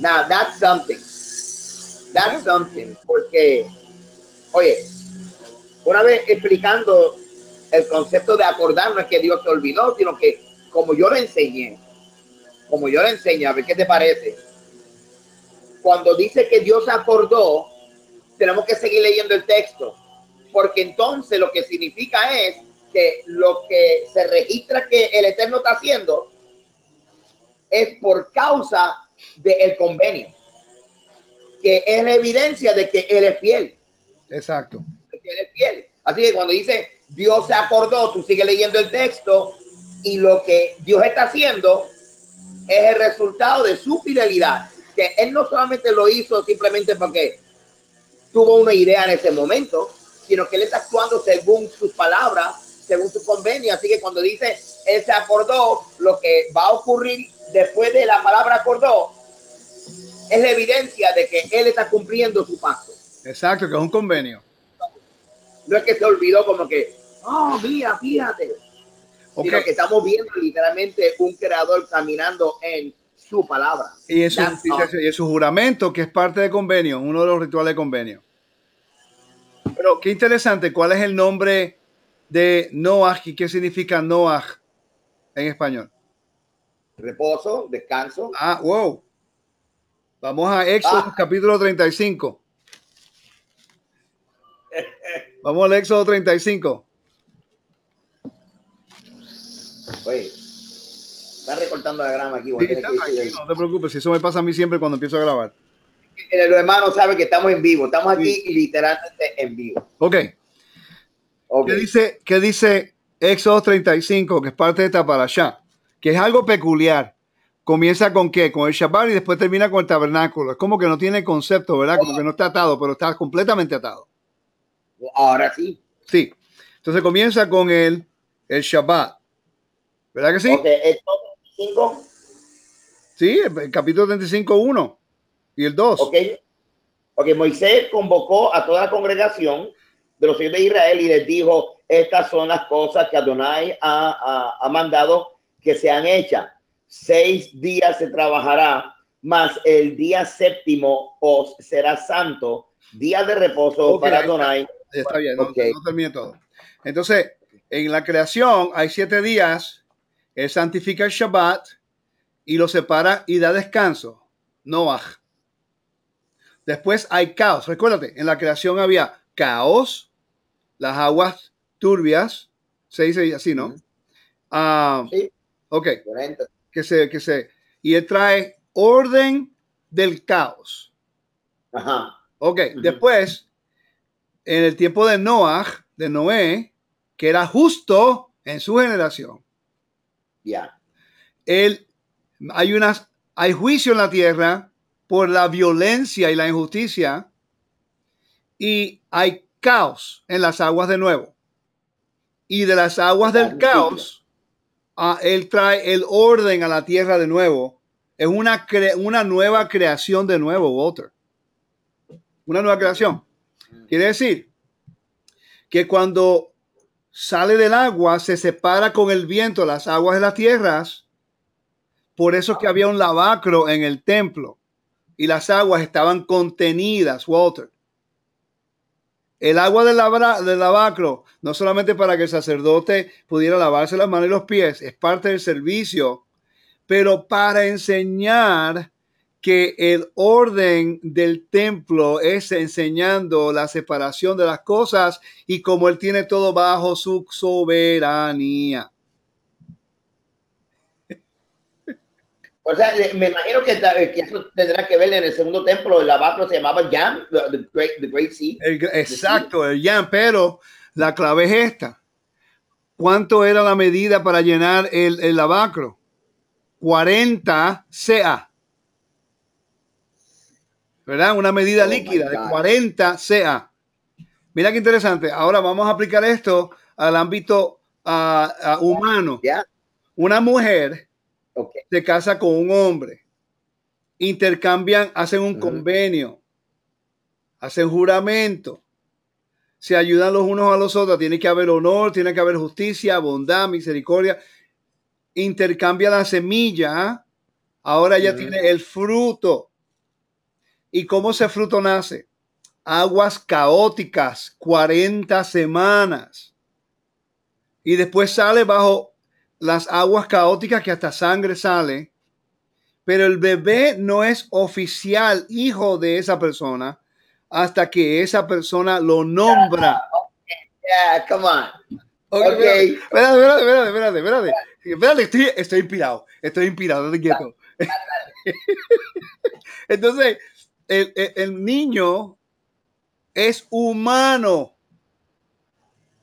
Now, that's something. That's something. Porque, oye, una vez explicando el concepto de acordar, no es que Dios se olvidó, sino que como yo lo enseñé, como yo lo enseñé, a ver qué te parece. Cuando dice que Dios acordó, tenemos que seguir leyendo el texto, porque entonces lo que significa es que lo que se registra que el Eterno está haciendo es por causa del convenio, que es la evidencia de que Él es fiel. Exacto. Que él es fiel. Así que cuando dice Dios se acordó, tú sigues leyendo el texto y lo que Dios está haciendo es el resultado de su fidelidad. Que Él no solamente lo hizo simplemente porque tuvo una idea en ese momento, sino que Él está actuando según sus palabras, según su convenio. Así que cuando dice Él se acordó, lo que va a ocurrir después de la palabra acordó es la evidencia de que Él está cumpliendo su pacto. Exacto, que es un convenio. No es que se olvidó como que, oh, mira, fíjate. Okay. Sino que estamos viendo literalmente un creador caminando en su palabra. Y es, un, y es juramento, que es parte de convenio, uno de los rituales de convenio. Pero qué interesante, ¿cuál es el nombre de Noah y qué significa Noah en español? Reposo, descanso. Ah, wow. Vamos a Éxodo Ah. capítulo 35. Vamos al Éxodo 35. Oye, está recortando la grama aquí. Sí, está que no te preocupes, eso me pasa a mí siempre cuando empiezo a grabar. Los hermanos saben que estamos en vivo. Estamos aquí literalmente en vivo. Ok, Ok. ¿qué dice, qué dice Éxodo 35, que es parte de esta parasha? Que es algo peculiar. Comienza con qué? Con el Shabbat y después termina con el tabernáculo. Es como que no tiene concepto, ¿verdad? Como que no está atado, pero está completamente atado. Ahora sí. Sí. Entonces comienza con el, el Shabbat. ¿Verdad que sí? Ok, esto cinco. Sí, el, el capítulo 35, 1 y el 2. Ok. Ok, Moisés convocó a toda la congregación de los hijos de Israel y les dijo, estas son las cosas que Adonai ha, ha- ha mandado que sean hechas. Seis días se trabajará, mas el día séptimo os será santo, día de reposo Ok, para está. Adonai. Está bien, no- Ok. no, termine todo. Entonces, en la creación hay siete días. Él santifica el Shabbat y lo separa y da descanso. Noah. Después hay caos. Recuérdate, en la creación había caos, las aguas turbias, se dice así, ¿no? Ah, Sí. ok, que se, que se, y él trae orden del caos. Ajá. Ok, después, en el tiempo de Noah, de Noé, que era justo en su generación, Ya. él, hay, unas, hay juicio en la tierra por la violencia y la injusticia, y hay caos en las aguas de nuevo. Y de las aguas del caos, ah, él trae el orden a la tierra de nuevo. Es una, cre- una nueva creación de nuevo, Walter. Una nueva creación. Quiere decir que cuando sale del agua se separa con el viento las aguas de las tierras. Por eso es que había un lavacro en el templo y las aguas estaban contenidas, Walter. El agua del, del lavacro, no solamente para que el sacerdote pudiera lavarse las manos y los pies, es parte del servicio, pero para enseñar que el orden del templo es enseñando la separación de las cosas y como él tiene todo bajo su soberanía. (laughs) O sea, me imagino que, que eso tendrá que ver en el segundo templo, el lavacro se llamaba Yam, the, Great, the Great Sea. El exacto, el yam, pero la clave es esta. ¿Cuánto era la medida para llenar el, el lavacro? 40 CA. ¿Verdad? Una medida Oh, líquida de God. 40 CA. Mira qué interesante. Ahora vamos a aplicar esto al ámbito ah, ah, humano. Una mujer se casa con un hombre, intercambian, hacen un convenio, hacen juramento, se ayudan los unos a los otros, tiene que haber honor, tiene que haber justicia, bondad, misericordia, intercambia la semilla, ahora ya tiene el fruto. ¿Y cómo ese fruto nace? Aguas caóticas, 40 semanas. Y después sale bajo las aguas caóticas que hasta sangre sale, pero el bebé no es oficial hijo de esa persona hasta que esa persona lo nombra. Yeah, come on. Ok, Okay. Espérate, espérate, espérate, espérate, espérate. Espérate, estoy, estoy inspirado, estoy inspirado, te quieto. (laughs) Entonces, el, el- el niño es humano,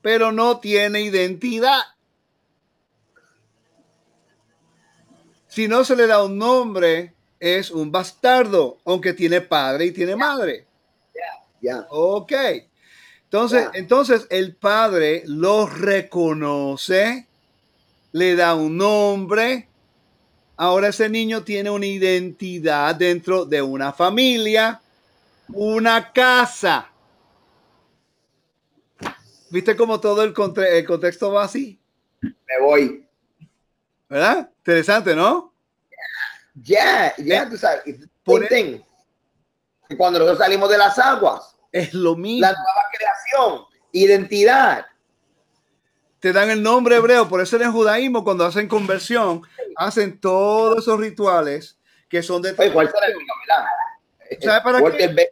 pero no tiene identidad. Si no se le da un nombre, es un bastardo, aunque tiene padre y tiene madre. Yeah. Ok. Entonces, Ya. entonces el padre lo reconoce, le da un nombre. Ahora ese niño tiene una identidad dentro de una familia, una casa. ¿Viste cómo todo el, el contexto va así? Me voy. ¿Verdad? Interesante, ¿no? Ya, ya, tú sabes. Por Cuando nosotros salimos de las aguas, Es lo mismo. la nueva creación, identidad. Te dan el nombre hebreo. Por eso en el judaísmo, cuando hacen conversión, hacen todos esos rituales que son de Oye, ¿cuál será el mío, verdad? ¿Sabe para Walter qué?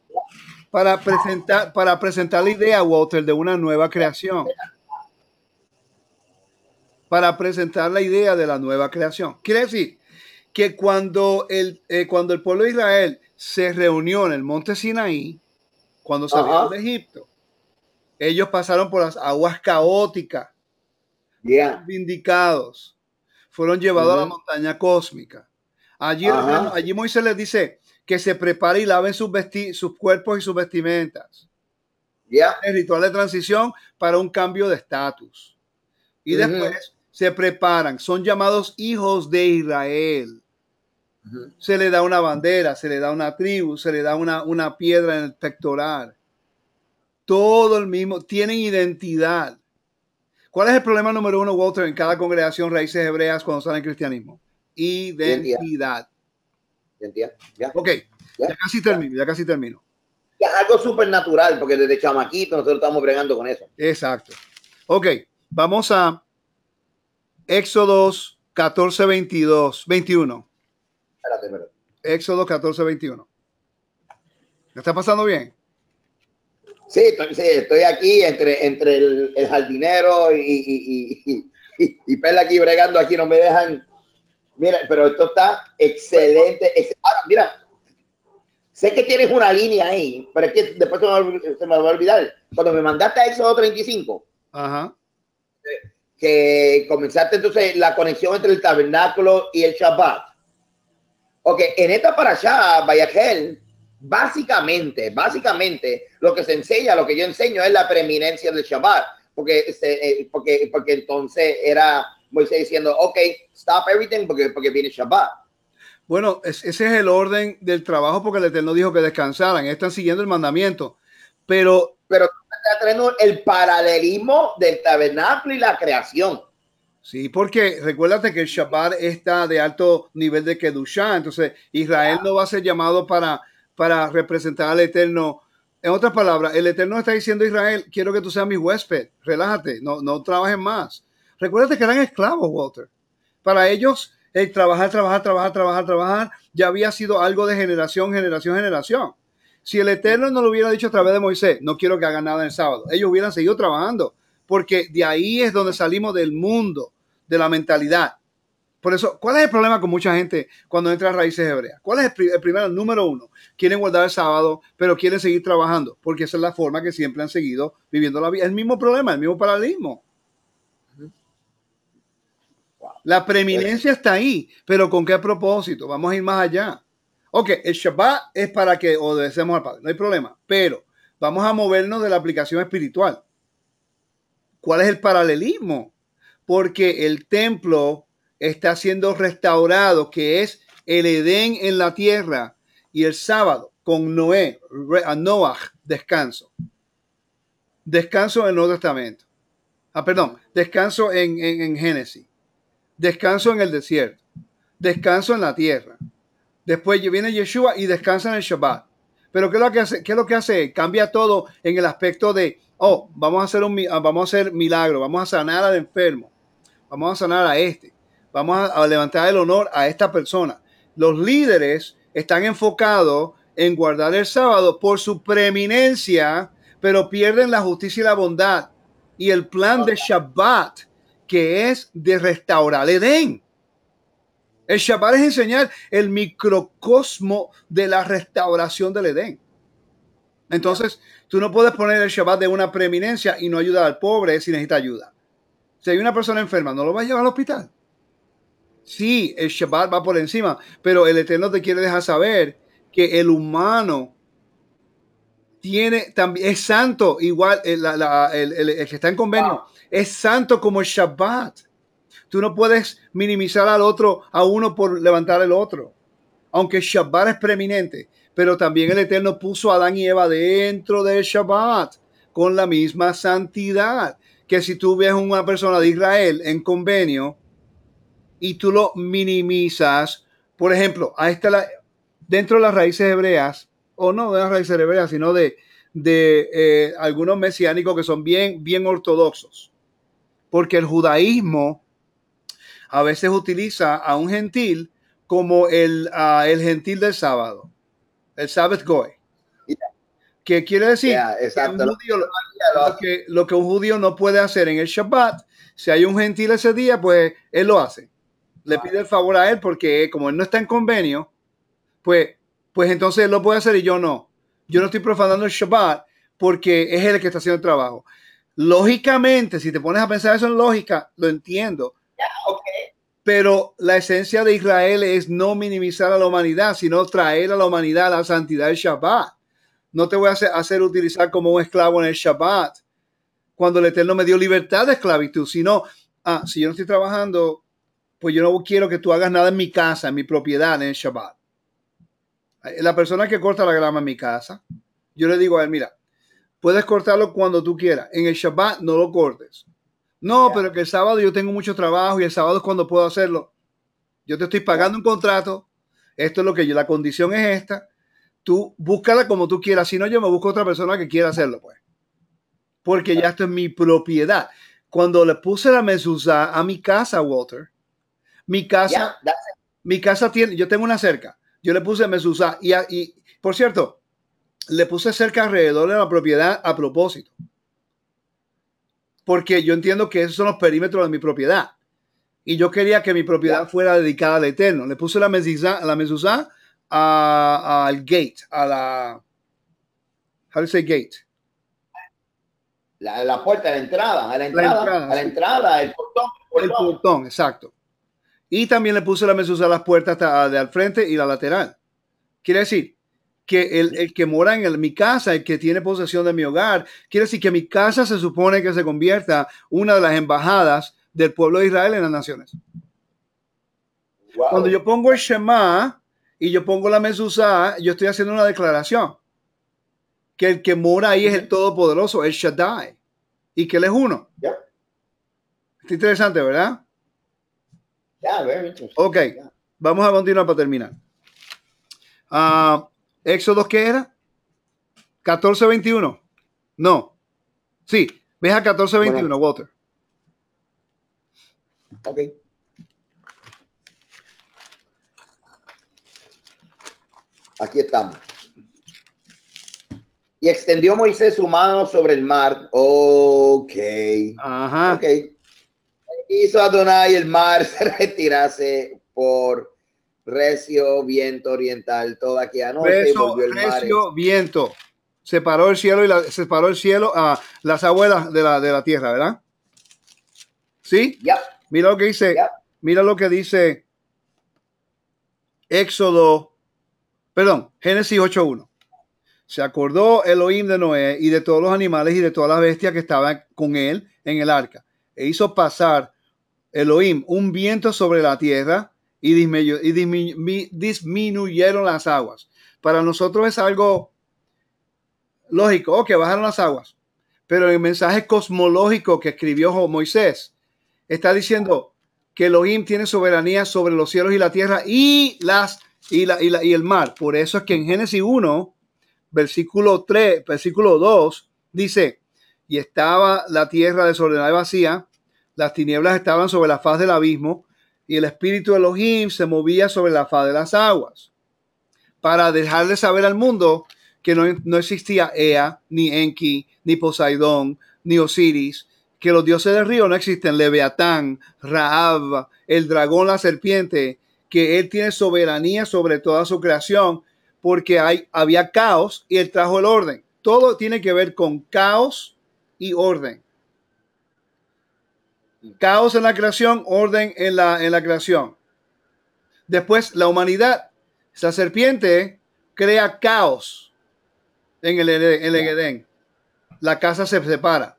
Para presentar, para presentar la idea, Walter, de una nueva creación. Para presentar la idea de la nueva creación. Quiere decir que cuando el, eh, cuando el pueblo de Israel se reunió en el monte Sinaí, cuando salieron Ajá. de Egipto, ellos pasaron por las aguas caóticas, Yeah. vindicados, fueron llevados a la Ujú. montaña cósmica. Allí, allí Moisés les dice que se preparen y laven sus, sus cuerpos y sus vestimentas. Yeah. El ritual de transición para un cambio de estatus. Y después se preparan, son llamados hijos de Israel. Se le da una bandera, se le da una tribu, se le da una, una piedra en el pectoral. Todo el mismo, tienen identidad. ¿Cuál es el problema número uno, Walter, en cada congregación raíces hebreas cuando sale el cristianismo? Identidad. ¿Entiendes? Ya. Ok, Ya. ya casi termino, ya casi termino. Es algo súper natural, porque desde chamaquito nosotros estamos bregando con eso. Exacto. Ok, vamos a Éxodos 14, 22, 21. Espérate, espérate. Éxodo 14, 21. ¿Me está pasando bien? Sí, estoy, sí, estoy aquí entre, entre el, el jardinero y, y, y, y, Perla aquí bregando, aquí no me dejan. Mira, pero esto está excelente. Ahora, mira, sé que tienes una línea ahí, pero es que después se me, va a olvid- se me va a olvidar. Cuando me mandaste a Éxodo 35, Ajá. que comenzaste entonces la conexión entre el tabernáculo y el Shabbat. Ok, en esta para allá, Vayagel, básicamente, básicamente, lo que se enseña, lo que yo enseño es la preeminencia del Shabbat, porque, se- eh, porque, porque entonces era Moisés diciendo, ok, stop everything porque, porque viene Shabbat. Bueno, es- ese es el orden del trabajo porque el Eterno dijo que descansaran. Están siguiendo el mandamiento. Pero Pero el paralelismo del tabernáculo y la creación. sí, porque recuérdate que el Shabbat está de alto nivel de Kedushá. Entonces, Israel no va a ser llamado para, para representar al Eterno. En otras palabras, el Eterno está diciendo a Israel, quiero que tú seas mi huésped. Relájate, no, no trabajes más. Recuérdate que eran esclavos, Walter. Para ellos, el trabajar, trabajar, trabajar, trabajar, trabajar, ya había sido algo de generación, generación, generación. Si el Eterno no lo hubiera dicho a través de Moisés, no quiero que hagan nada en el sábado, ellos hubieran seguido trabajando, porque de ahí es donde salimos del mundo, de la mentalidad. Por eso, ¿cuál es el problema con mucha gente cuando entra a raíces hebreas? ¿Cuál es el, el primero, el número uno? Quieren guardar el sábado, pero quieren seguir trabajando, porque esa es la forma que siempre han seguido viviendo la vida. El mismo problema, el mismo paralelismo. La preeminencia está ahí, pero ¿con qué propósito? Vamos a ir más allá. Ok, el Shabbat es para que obedecemos al Padre, no hay problema, pero vamos a movernos de la aplicación espiritual. ¿Cuál es el paralelismo? Porque el templo está siendo restaurado, que es el Edén en la tierra, y el sábado con Noé, a Noah, descanso. Descanso en el Nuevo Testamento. Ah, perdón, descanso en, en- en Génesis. Descanso en el desierto. Descanso en la tierra. Después viene Yeshua y descansa en el Shabbat. Pero ¿qué es lo que hace? ¿Qué es lo que hace? Cambia todo en el aspecto de, oh, vamos a hacer un ah, vamos a hacer milagro, vamos a sanar al enfermo, vamos a sanar a este. Vamos a, levantar el honor a esta persona. Los líderes están enfocados en guardar el sábado por su preeminencia, pero pierden la justicia y la bondad y el plan de Shabbat, que es de restaurar Edén. El Shabbat es enseñar el microcosmo de la restauración del Edén. Entonces, tú no puedes poner el Shabbat de una preeminencia y no ayudar al pobre si necesita ayuda. Si hay una persona enferma, ¿no lo va a llevar al hospital? Sí, el Shabbat va por encima, pero el Eterno te quiere dejar saber que el humano tiene también es santo igual el, el, que está en convenio es santo como el Shabbat. Tú no puedes minimizar al otro a uno por levantar el otro, aunque el Shabbat es preeminente, pero también el Eterno puso a Adán y Eva dentro del Shabbat con la misma santidad que si tú ves una persona de Israel en convenio y tú lo minimizas, por ejemplo, a esta la, dentro de las raíces hebreas, o no de las raíces hebreas, sino de, de eh, algunos mesiánicos que son bien, bien ortodoxos. Porque el judaísmo a veces utiliza a un gentil como el, el gentil del sábado, el Sabbath Goy. ¿Qué quiere decir? lo, que, lo que un judío no puede hacer en el Shabbat, si hay un gentil ese día, pues él lo hace. Le pide el favor a él porque como él no está en convenio, pues, pues entonces él lo puede hacer y yo no. Yo no estoy profanando el Shabbat porque es él el que está haciendo el trabajo. Lógicamente, si te pones a pensar eso en lógica, lo entiendo. Pero la esencia de Israel es no minimizar a la humanidad, sino traer a la humanidad la santidad del Shabbat. No te voy a hacer, hacer utilizar como un esclavo en el Shabbat, cuando el Eterno me dio libertad de esclavitud, sino, ah, si yo no estoy trabajando, pues yo no quiero que tú hagas nada en mi casa, en mi propiedad, en el Shabbat la persona que corta la grama en mi casa, yo le digo a él, mira, puedes cortarlo cuando tú quieras. En el Shabbat no lo cortes. No, pero que el sábado yo tengo mucho trabajo y el sábado es cuando puedo hacerlo. Yo te estoy pagando un contrato. Esto es lo que yo, la condición es esta. Tú búscala como tú quieras. Si no, yo me busco otra persona que quiera hacerlo, pues. Porque ya esto es mi propiedad. Cuando le puse la mesusa a mi casa, Walter, mi casa, mi casa tiene, yo tengo una cerca yo le puse Mesusa y, y, por cierto, le puse cerca alrededor de la propiedad a propósito. Porque yo entiendo que esos son los perímetros de mi propiedad. Y yo quería que mi propiedad fuera dedicada al Eterno. Le puse la mezuzá, la mezuzá al gate, a la... How do you say gate? La, la puerta de entrada, a la entrada, a la entrada, el portón, el portón. exacto. Y también le puse la mezuzá a las puertas de al frente y la lateral. Quiere decir que el, que mora en mi casa, el que tiene posesión de mi hogar, quiere decir que mi casa se supone que se convierta una de las embajadas del pueblo de Israel en las naciones. Cuando yo pongo el Shema y yo pongo la mezuzá, yo estoy haciendo una declaración. Que el que mora ahí es el Todopoderoso, el Shaddai. Y que él es uno. Está interesante, ¿verdad? Ok, vamos a continuar para terminar. Uh, Éxodo, ¿qué era? 14.21. No. Sí, ves a 14.21, Walter. Ok. Aquí estamos. Y extendió Moisés su mano sobre el mar. Ok. Ajá. Ok hizo Adonai el mar (laughs) se retirase por recio viento oriental toda aquella noche recio, el recio viento separó el cielo y la, separó el cielo a las abuelas de la, de la tierra, ¿verdad? ¿Sí? Mira lo que dice, mira lo que dice Éxodo, perdón, Génesis 8.1. Se acordó Elohim de Noé y de todos los animales y de todas las bestias que estaban con él en el arca. E hizo pasar Elohim un viento sobre la tierra y, disminuyeron las aguas. Para nosotros es algo lógico, que bajaron las aguas. Pero el mensaje cosmológico que escribió Moisés está diciendo que Elohim tiene soberanía sobre los cielos y la tierra y, las, y, la, y, el mar. Por eso es que en Génesis 1, versículo 3, versículo 2, dice, y estaba la tierra desordenada y vacía, las tinieblas estaban sobre la faz del abismo y el espíritu de Elohim se movía sobre la faz de las aguas para dejarle saber al mundo que no, existía Ea, ni Enki, ni Poseidón, ni Osiris, que los dioses del río no existen, Leviatán, Raab, el dragón, la serpiente, que él tiene soberanía sobre toda su creación, porque hay, había caos y él trajo el orden. Todo tiene que ver con caos y orden. Caos en la creación, orden en la, en la creación. Después, la humanidad, esa serpiente crea caos en el, en el Edén. La casa se separa.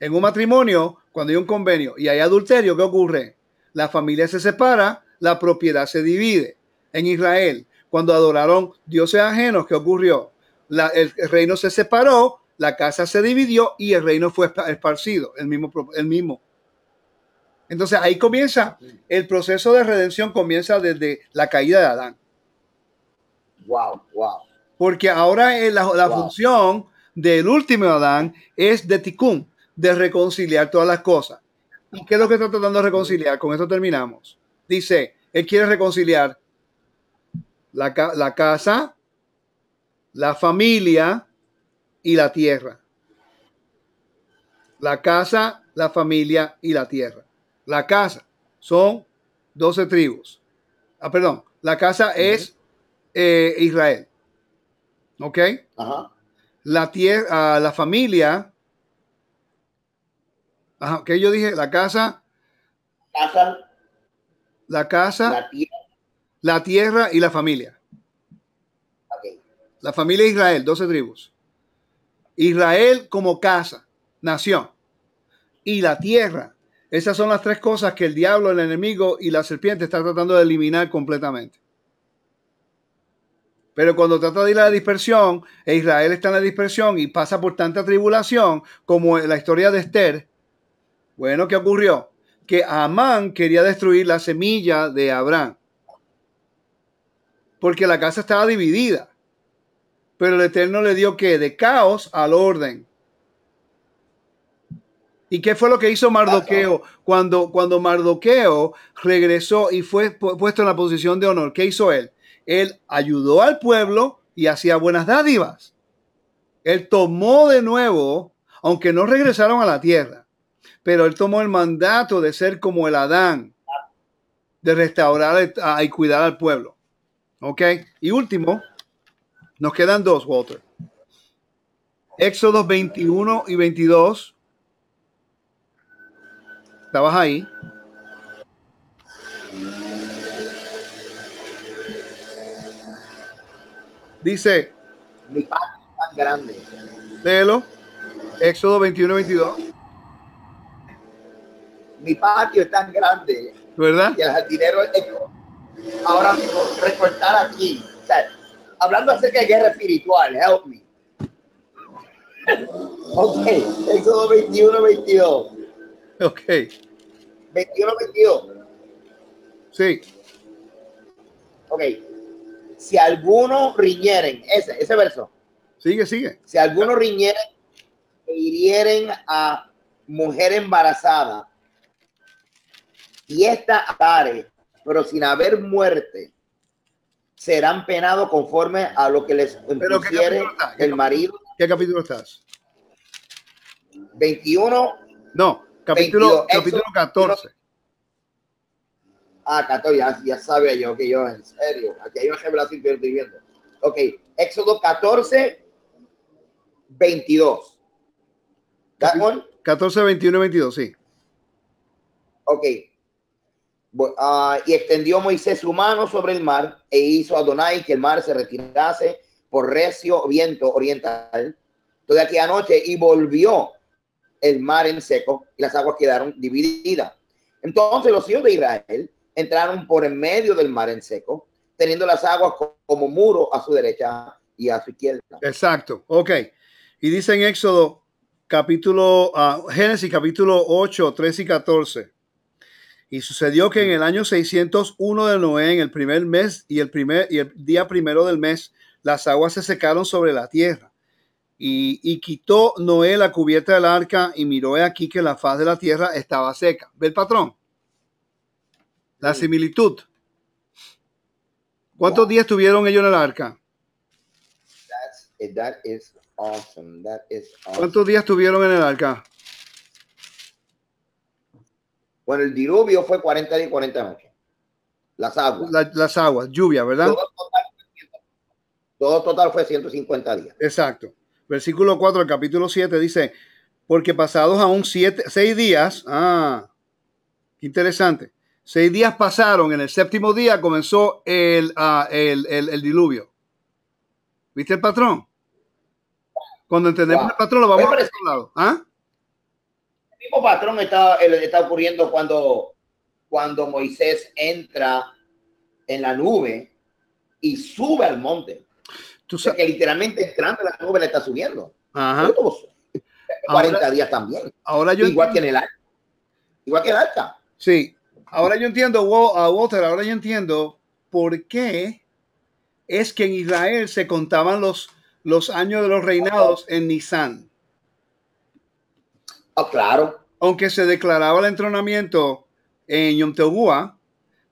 En un matrimonio, cuando hay un convenio y hay adulterio, ¿qué ocurre? La familia se separa, la propiedad se divide. En Israel, cuando adoraron dioses ajenos, ¿qué ocurrió? el, reino se separó, la casa se dividió y el reino fue esparcido, el mismo, el mismo. Entonces ahí comienza el proceso de redención, comienza desde la caída de Adán. Wow, wow. Porque ahora la, la función del último Adán es de tikkun, de reconciliar todas las cosas. ¿Y qué es lo que está tratando de reconciliar? Con esto terminamos. Dice, él quiere reconciliar la, la casa, la familia y la tierra. La casa, la familia y la tierra. La casa son 12 tribus. Ah, perdón, la casa es eh, Israel. ¿Ok? Ajá. La tierra, ah, la familia. Ajá, que yo dije, la casa. Casa. La casa. La tierra. La tierra y la familia. Okay. La familia Israel, 12 tribus. Israel como casa, nación. Y la tierra. Esas son las tres cosas que el diablo, el enemigo y la serpiente están tratando de eliminar completamente. Pero cuando trata de ir a la dispersión, e Israel está en la dispersión y pasa por tanta tribulación como la historia de Esther, bueno, ¿qué ocurrió? Que Amán quería destruir la semilla de Abraham. Porque la casa estaba dividida. Pero el Eterno le dio que de caos al orden. ¿Y qué fue lo que hizo Mardoqueo cuando, cuando Mardoqueo regresó y fue puesto en la posición de honor? ¿Qué hizo él? Él ayudó al pueblo y hacía buenas dádivas. Él tomó de nuevo, aunque no regresaron a la tierra, pero él tomó el mandato de ser como el Adán, de restaurar y cuidar al pueblo. ¿Ok? Y último, nos quedan dos, Walter. Éxodo 21 y 22. ¿Estabas ahí? Dice. Mi patio es tan grande. Léelo. Éxodo 21, 22. Mi patio es tan grande. ¿Verdad? Y el jardinero es ahora mismo recortar aquí. hablando acerca de guerra espiritual, help me. (laughs) ok, Éxodo 21, 22. Ok. 21, 22. Sí. Ok si alguno riñeren, ese, ese verso. Sigue, sigue. Si alguno riñeren e hirieren a mujer embarazada y esta atare, pero sin haber muerte, serán penados conforme a lo que les impusiere el marido. ¿Qué capítulo estás? 21. No, capítulo, capítulo 14. Ah, 14, ya, ya sabía yo que yo, en serio, aquí hay una revelación que estoy viendo. Ok, Éxodo 14, 22. 14, 21 22, sí. Ok. Uh, y extendió Moisés su mano sobre el mar e hizo a Adonai que el mar se retirase por recio viento oriental toda aquella noche y volvió el mar en seco y las aguas quedaron divididas. Entonces los hijos de Israel entraron por en medio del mar en seco, teniendo las aguas como muro a su derecha y a su izquierda. Exacto, ok. Y dice en Éxodo capítulo, uh, Génesis capítulo 8, 13 y 14. Y sucedió que en el año 601 de Noé, en el primer mes y el, primer, y el día primero del mes, las aguas se secaron sobre la tierra. Y, y, quitó Noé la cubierta del arca y miró aquí que la faz de la tierra estaba seca. ¿Ve el patrón? La similitud. ¿Cuántos días tuvieron ellos en el arca? That's, that is awesome. That is awesome. ¿Cuántos días tuvieron en el arca? Bueno, el diluvio fue 40 días y 40 noches. Las aguas. La- las aguas, lluvia, ¿verdad? Todo total, todo total fue 150 días. Exacto. Versículo 4 del capítulo 7 dice, porque pasados aún siete, seis días, ah, qué interesante, seis días pasaron, en el séptimo día comenzó el, ah, el, el- el diluvio. ¿Viste el patrón? Cuando entendemos Wow. el patrón lo vamos a otro lado. ¿Ah? El mismo patrón está, está ocurriendo cuando, cuando Moisés entra en la nube y sube al monte. Tú sabes, que literalmente entrando en la nube le está subiendo. ajá. Pero tuvo 40 días también. Ahora yo Igual que en el arca. Igual que el arca. Sí, ahora yo entiendo, Walter, ahora yo entiendo por qué es que en Israel se contaban los, los años de los reinados en Nisan. Ah, claro. Aunque se declaraba el entronamiento en Yom Teruah,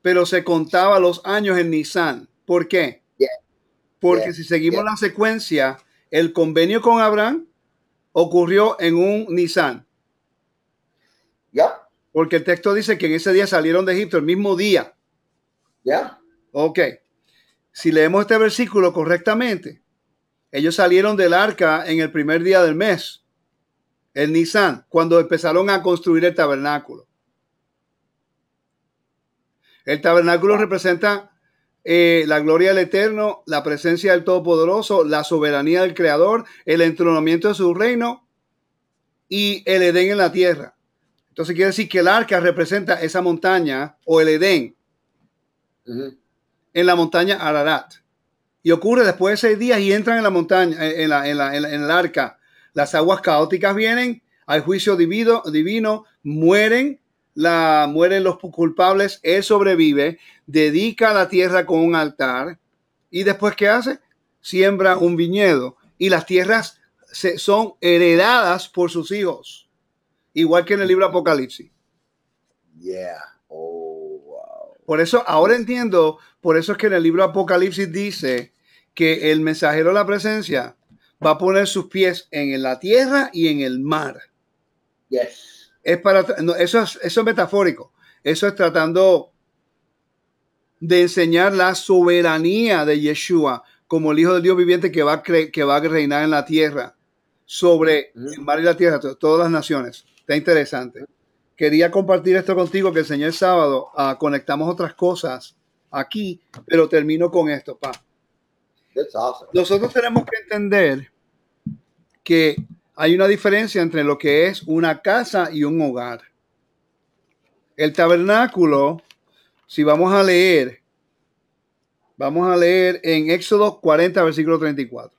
pero se contaba los años en Nisan. ¿Por qué? Porque Yeah. si seguimos Yeah. la secuencia, el convenio con Abraham ocurrió en un Nisan. Ya, Porque el texto dice que en ese día salieron de Egipto, el mismo día. ya. Ok. Si leemos este versículo correctamente, ellos salieron del arca en el primer día del mes, el Nisan, cuando empezaron a construir el tabernáculo. El tabernáculo representa eh, la gloria del Eterno, la presencia del Todopoderoso, la soberanía del Creador, el entronamiento de su reino y el Edén en la tierra. Entonces quiere decir que el arca representa esa montaña o el Edén en la montaña Ararat. Y ocurre después de seis días y entran en la montaña, eh, en, la, en, la- en la- en el arca. Las aguas caóticas vienen, hay juicio divino, divino mueren, la, mueren los culpables, él sobrevive, dedica la tierra con un altar y después ¿qué hace? Siembra un viñedo y las tierras se, son heredadas por sus hijos, igual que en el libro Apocalipsis. Yeah. Oh, wow. Por eso ahora entiendo, por eso es que en el libro Apocalipsis dice que el mensajero de la presencia va a poner sus pies en la tierra y en el mar. Yes. Es para no, eso es eso es metafórico. Eso es tratando de enseñar la soberanía de Yeshua como el hijo del Dios viviente que va a cre- que va a reinar en la tierra sobre el mar y la tierra, to- todas las naciones. Está interesante. Quería compartir esto contigo que enseñé el sábado. Ah, conectamos otras cosas aquí, pero termino con esto, pa. Awesome. Nosotros tenemos que entender que hay una diferencia entre lo que es una casa y un hogar. El tabernáculo, si vamos a leer, vamos a leer en Éxodo 40, versículo 34.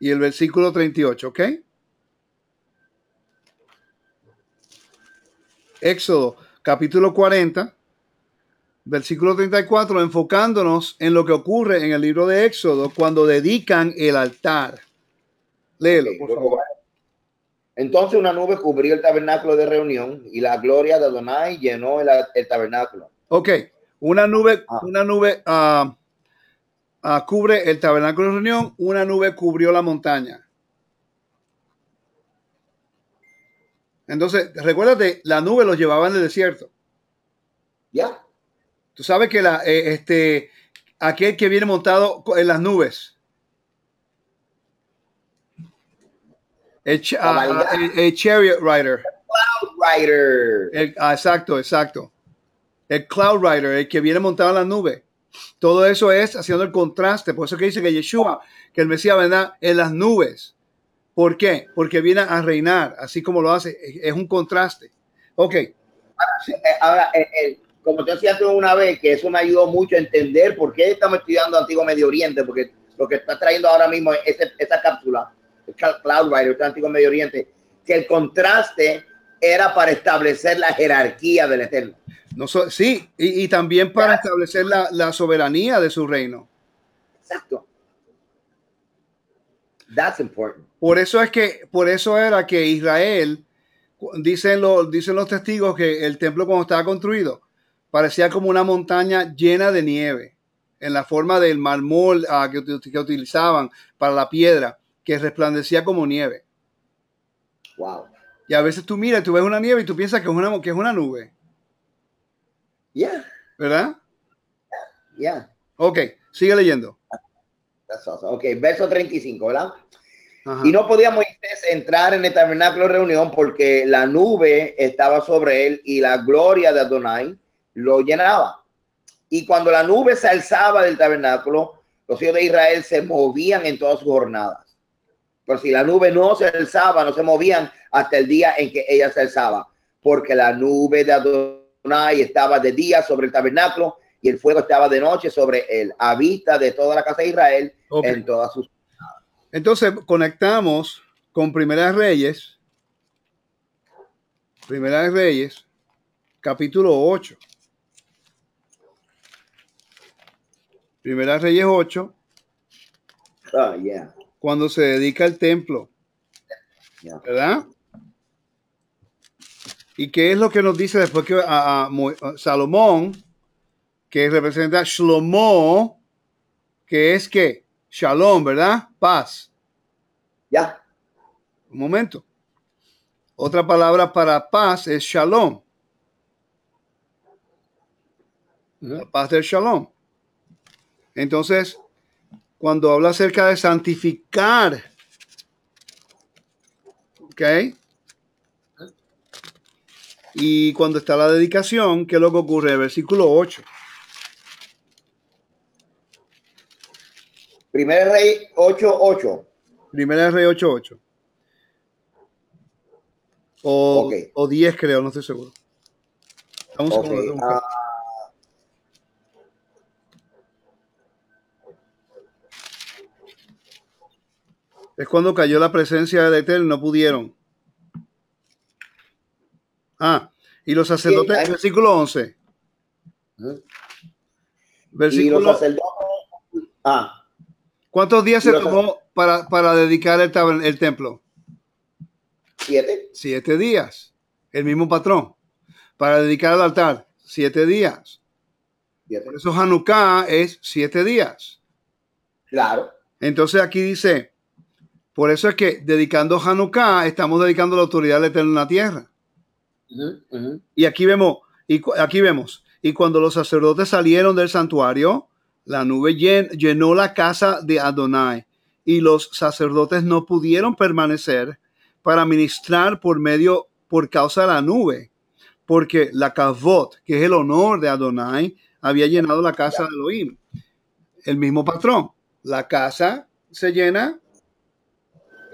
Y el versículo 38, ¿ok? Éxodo capítulo 40, versículo 34, enfocándonos en lo que ocurre en el libro de Éxodo cuando dedican el altar. Léelo, por favor. Entonces una nube cubrió el tabernáculo de reunión y la gloria de Adonai llenó el, el tabernáculo. Ok, una nube, Ah. una nube ah, ah, cubre el tabernáculo de reunión, una nube cubrió la montaña. Entonces, recuérdate, la nube los llevaba en el desierto. Ya. Tú sabes que la, eh, este, aquel que viene montado en las nubes. El, ah, el- el chariot rider. Rider. El- ah, exacto, exacto. El cloud rider, el que viene montado en la nube. Todo eso es haciendo el contraste. Por eso que dice que Yeshua, que el Mesías vendrá en las nubes. ¿Por qué? Porque viene a reinar, así como lo hace. Es un contraste. Ok, Eh, Ahora, eh, eh, como te decía tú una vez, que eso me ayudó mucho a entender por qué estamos estudiando Antiguo Medio Oriente, porque lo que está trayendo ahora mismo es esa cápsula, el Cl- Cloud Rider, este Antiguo Medio Oriente, que el contraste era para establecer la jerarquía del Eterno. no so- sí, y, y también para establecer la, la soberanía de su reino. Exacto. That's important. Por eso es que, por eso era que Israel Dicen los, dicen los testigos que el templo cuando estaba construido parecía como una montaña llena de nieve, en la forma del mármol ah, que, que, utilizaban para la piedra, que resplandecía como nieve. Wow. Y a veces tú miras, tú ves una nieve y tú piensas que es una, que es una nube. Yeah. ¿Verdad? Yeah. Ok, sigue leyendo. Ok, verso 35, ¿verdad? Y no podía Moisés entrar en el tabernáculo de reunión porque la nube estaba sobre él y la gloria de Adonai lo llenaba. Y cuando la nube se alzaba del tabernáculo, los hijos de Israel se movían en todas sus jornadas. Pero si la nube no se alzaba, no se movían hasta el día en que ella se alzaba, porque la nube de Adonai estaba de día sobre el tabernáculo y el fuego estaba de noche sobre él, a vista de toda la casa de Israel en todas sus entonces conectamos con Primeras Reyes, Primeras Reyes, capítulo 8. Primeras Reyes 8. Ah, yeah. Cuando se dedica el templo. ¿Verdad? ¿Y qué es lo que nos dice después que a, Salomón, que representa Shlomo, que es que Shalom, ¿verdad? Paz. Ya. Un momento. Otra palabra para paz es Shalom. La paz del Shalom. Entonces, cuando habla acerca de santificar, ¿ok? Y cuando está la dedicación, ¿qué es lo que ocurre? Versículo 8. Primer Rey 8.8. Primera Rey 8.8. O, o 10 creo, no estoy seguro. Vamos okay. a Es cuando cayó la presencia del Eterno, no pudieron. Ah, y los sacerdotes, versículo 11. Versículo. Y los sacerdotes. Ah. ¿Cuántos días se tomó para, dedicar el, el, templo? Siete. Siete días. El mismo patrón. Para dedicar el altar, siete días. Por eso Hanukkah es siete días. Claro. Entonces aquí dice, por eso es que dedicando Hanukkah estamos dedicando la autoridad eterna en la tierra. Y aquí vemos, y aquí vemos, y cuando los sacerdotes salieron del santuario, la nube llenó la casa de Adonai y los sacerdotes no pudieron permanecer para ministrar por medio, por causa de la nube, porque la kavot, que es el honor de Adonai, había llenado la casa de Elohim. El mismo patrón. La casa se llena,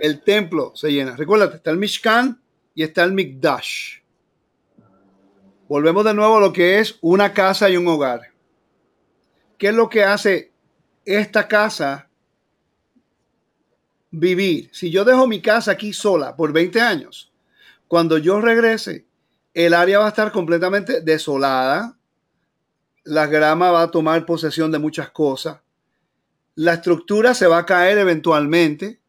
el templo se llena. Recuérdate, está el Mishkan y está el Mikdash. Volvemos de nuevo a lo que es una casa y un hogar. ¿Qué es lo que hace esta casa vivir? Si yo dejo mi casa aquí sola por 20 años, cuando yo regrese, el área va a estar completamente desolada. La grama va a tomar posesión de muchas cosas. La estructura se va a caer eventualmente.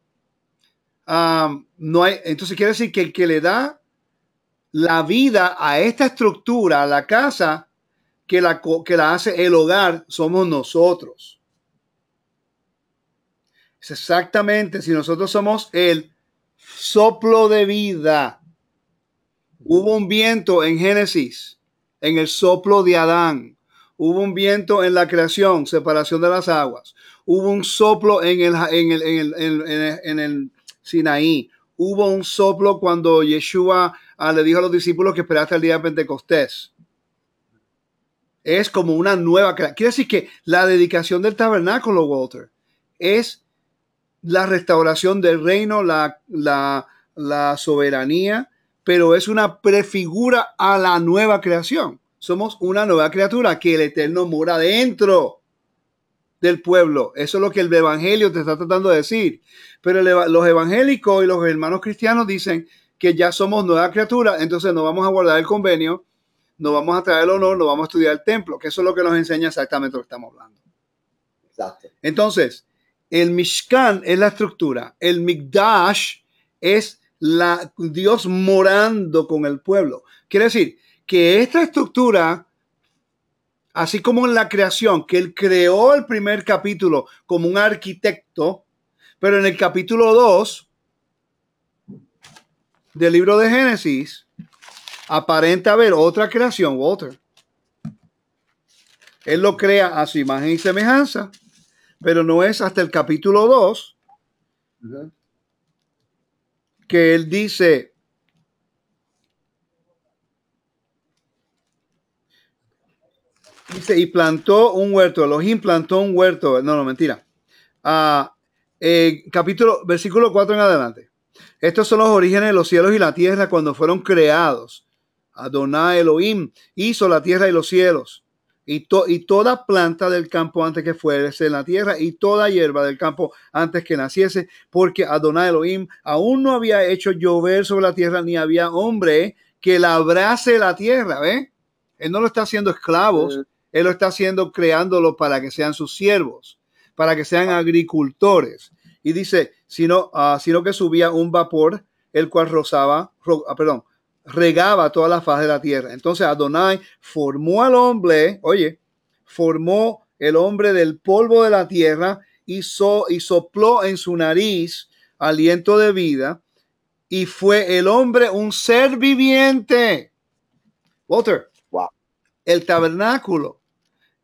No hay, entonces quiere decir que el que le da la vida a esta estructura, a la casa, que la, que la hace el hogar somos nosotros. Es exactamente si nosotros somos el soplo de vida. Hubo un viento en Génesis, en el soplo de Adán. Hubo un viento en la creación, separación de las aguas. Hubo un soplo en el, en el, en el, en el, Sinaí. Hubo un soplo cuando Yeshua ah, le dijo a los discípulos que esperaste el día de Pentecostés es como una nueva Quiere decir que la dedicación del tabernáculo, Walter, es la restauración del reino, la, la, soberanía, pero es una prefigura a la nueva creación. Somos una nueva criatura que el Eterno mora dentro del pueblo. Eso es lo que el Evangelio te está tratando de decir. Pero los evangélicos y los hermanos cristianos dicen que ya somos nueva criatura, entonces no vamos a guardar el convenio, no vamos a traer el honor, no vamos a estudiar el templo, que eso es lo que nos enseña exactamente lo que estamos hablando. Entonces, el Mishkan es la estructura, el Mikdash es la, Dios morando con el pueblo. Quiere decir que esta estructura, así como en la creación, que él creó el primer capítulo como un arquitecto, pero en el capítulo 2 del libro de Génesis, aparenta haber otra creación, Walter. Él lo crea a su imagen y semejanza, pero no es hasta el capítulo 2 que él dice, dice, y plantó un huerto, Elohim plantó un huerto, no, no, mentira. Ah, eh, capítulo, versículo 4 en adelante. Estos son los orígenes de los cielos y la tierra cuando fueron creados. Adonai Elohim hizo la tierra y los cielos y, y toda planta del campo antes que fuese en la tierra y toda hierba del campo antes que naciese, porque Adonai Elohim aún no había hecho llover sobre la tierra ni había hombre que labrase la tierra, ¿ve? Él no lo está haciendo esclavos, él lo está haciendo creándolo para que sean sus siervos, para que sean agricultores. Y dice, sino, uh, sino que subía un vapor, el cual rozaba, ro, uh, perdón, regaba toda la faz de la tierra. Entonces Adonai formó al hombre, oye, formó el hombre del polvo de la tierra y, y sopló en su nariz aliento de vida y fue el hombre un ser viviente. Walter. El tabernáculo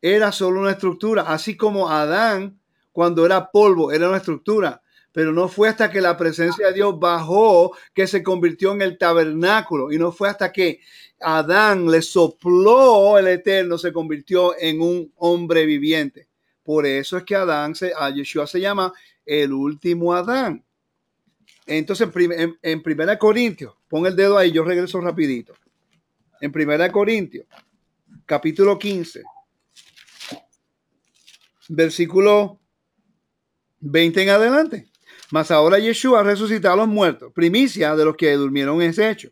era solo una estructura, así como Adán cuando era polvo era una estructura pero no fue hasta que la presencia de Dios bajó que se convirtió en el tabernáculo y no fue hasta que Adán le sopló el Eterno, se convirtió en un hombre viviente. Por eso es que Adán, se, a Yeshua se llama el último Adán. Entonces, en, en Primera Corintios, pon el dedo ahí, yo regreso rapidito. En Primera Corintios, capítulo 15, versículo 20 en adelante. Mas ahora Yeshua ha a los muertos, primicia de los que durmieron ese hecho.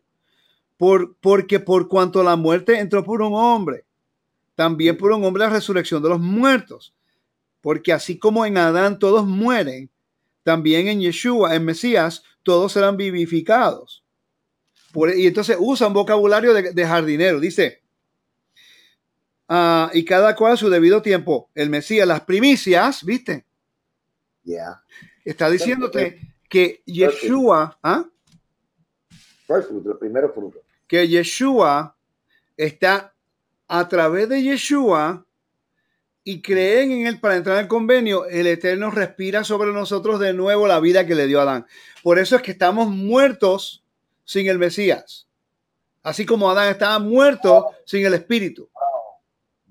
Por, porque por cuanto la muerte entró por un hombre, también por un hombre la resurrección de los muertos. Porque así como en Adán todos mueren, también en Yeshua, en Mesías, todos serán vivificados. y entonces usa un vocabulario de, jardinero. Dice, uh, y cada cual a su debido tiempo. El Mesías, las primicias, ¿viste? Ya está diciéndote que Yeshua, ¿ah? el primero fruto. Que Yeshua está a través de Yeshua y creen en él para entrar al convenio, el Eterno respira sobre nosotros de nuevo la vida que le dio a Adán. Por eso es que estamos muertos sin el Mesías. Así como Adán estaba muerto sin el Espíritu.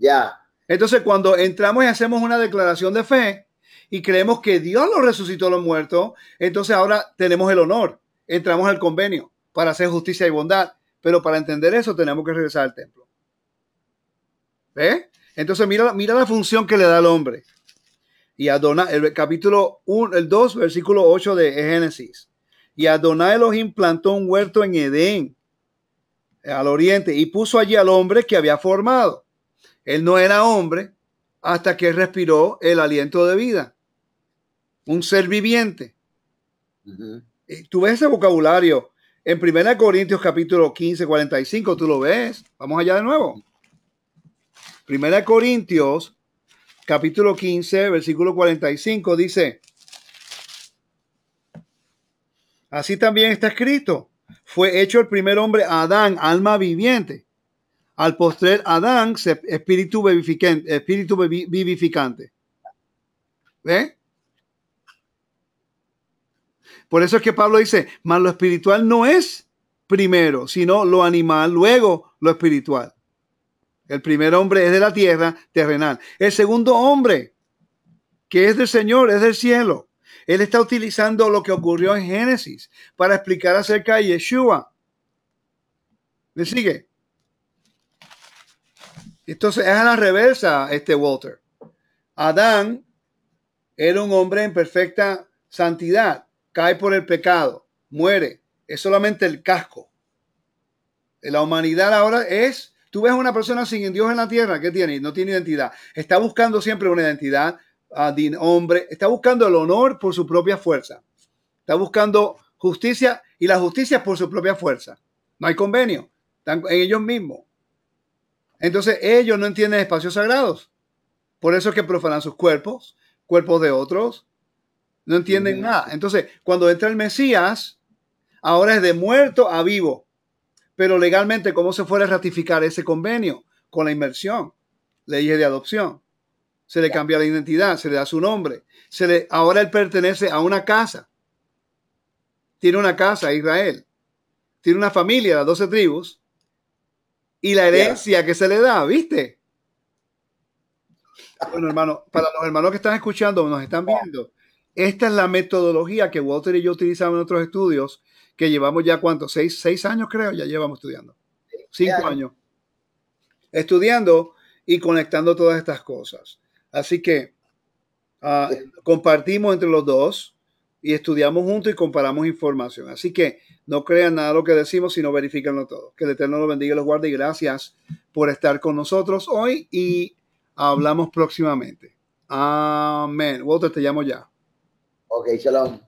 Ya. Entonces, cuando entramos y hacemos una declaración de fe, y creemos que Dios lo resucitó a los muertos, entonces ahora tenemos el honor, entramos al convenio para hacer justicia y bondad, pero para entender eso tenemos que regresar al templo. ¿Ve? Entonces mira, mira la función que le da al hombre. Y Adonai, el capítulo 1, el 2, versículo 8 de Génesis. Y Adonai Elohim plantó un huerto en Edén, al oriente, y puso allí al hombre que había formado. Él no era hombre hasta que respiró el aliento de vida un ser viviente. Tú ves ese vocabulario en 1 Corintios capítulo 15, 45, tú lo ves. Vamos allá de nuevo. 1 Corintios capítulo 15, versículo 45 dice, así también está escrito, fue hecho el primer hombre Adán, alma viviente. Al postrer Adán, espíritu vivificante. Espíritu vivificante. ¿Ve? Por eso es que Pablo dice, mas lo espiritual no es primero, sino lo animal, luego lo espiritual. El primer hombre es de la tierra terrenal. El segundo hombre, que es del Señor, es del cielo. Él está utilizando lo que ocurrió en Génesis para explicar acerca de Yeshua. ¿Me sigue? Entonces es a la reversa este Walter. Adán era un hombre en perfecta santidad cae por el pecado, muere. Es solamente el casco. La humanidad ahora es, tú ves a una persona sin Dios en la tierra, ¿qué tiene? No tiene identidad. Está buscando siempre una identidad uh, hombre, está buscando el honor por su propia fuerza. Está buscando justicia y la justicia por su propia fuerza. No hay convenio, están en ellos mismos. Entonces ellos no entienden espacios sagrados. Por eso es que profanan sus cuerpos, cuerpos de otros. No entienden nada. Entonces, cuando entra el Mesías, ahora es de muerto a vivo. Pero legalmente, ¿cómo se fuera a ratificar ese convenio? Con la inmersión, leyes de adopción. Se le cambia la identidad, se le da su nombre. Se le, ahora él pertenece a una casa. Tiene una casa, Israel. Tiene una familia, las doce tribus. Y la herencia que se le da, ¿viste? Bueno, hermano, para los hermanos que están escuchando, nos están viendo, esta es la metodología que Walter y yo utilizamos en otros estudios, que llevamos ya, ¿cuántos? Seis, seis años creo, ya llevamos estudiando. Cinco años. Estudiando y conectando todas estas cosas. Así que ah, compartimos entre los dos y estudiamos juntos y comparamos información. Así que no crean nada lo que decimos, sino verifiquenlo todo. Que el Eterno los bendiga y los guarde y gracias por estar con nosotros hoy y hablamos próximamente. Amén. Walter, te llamo ya. Ok, shalom.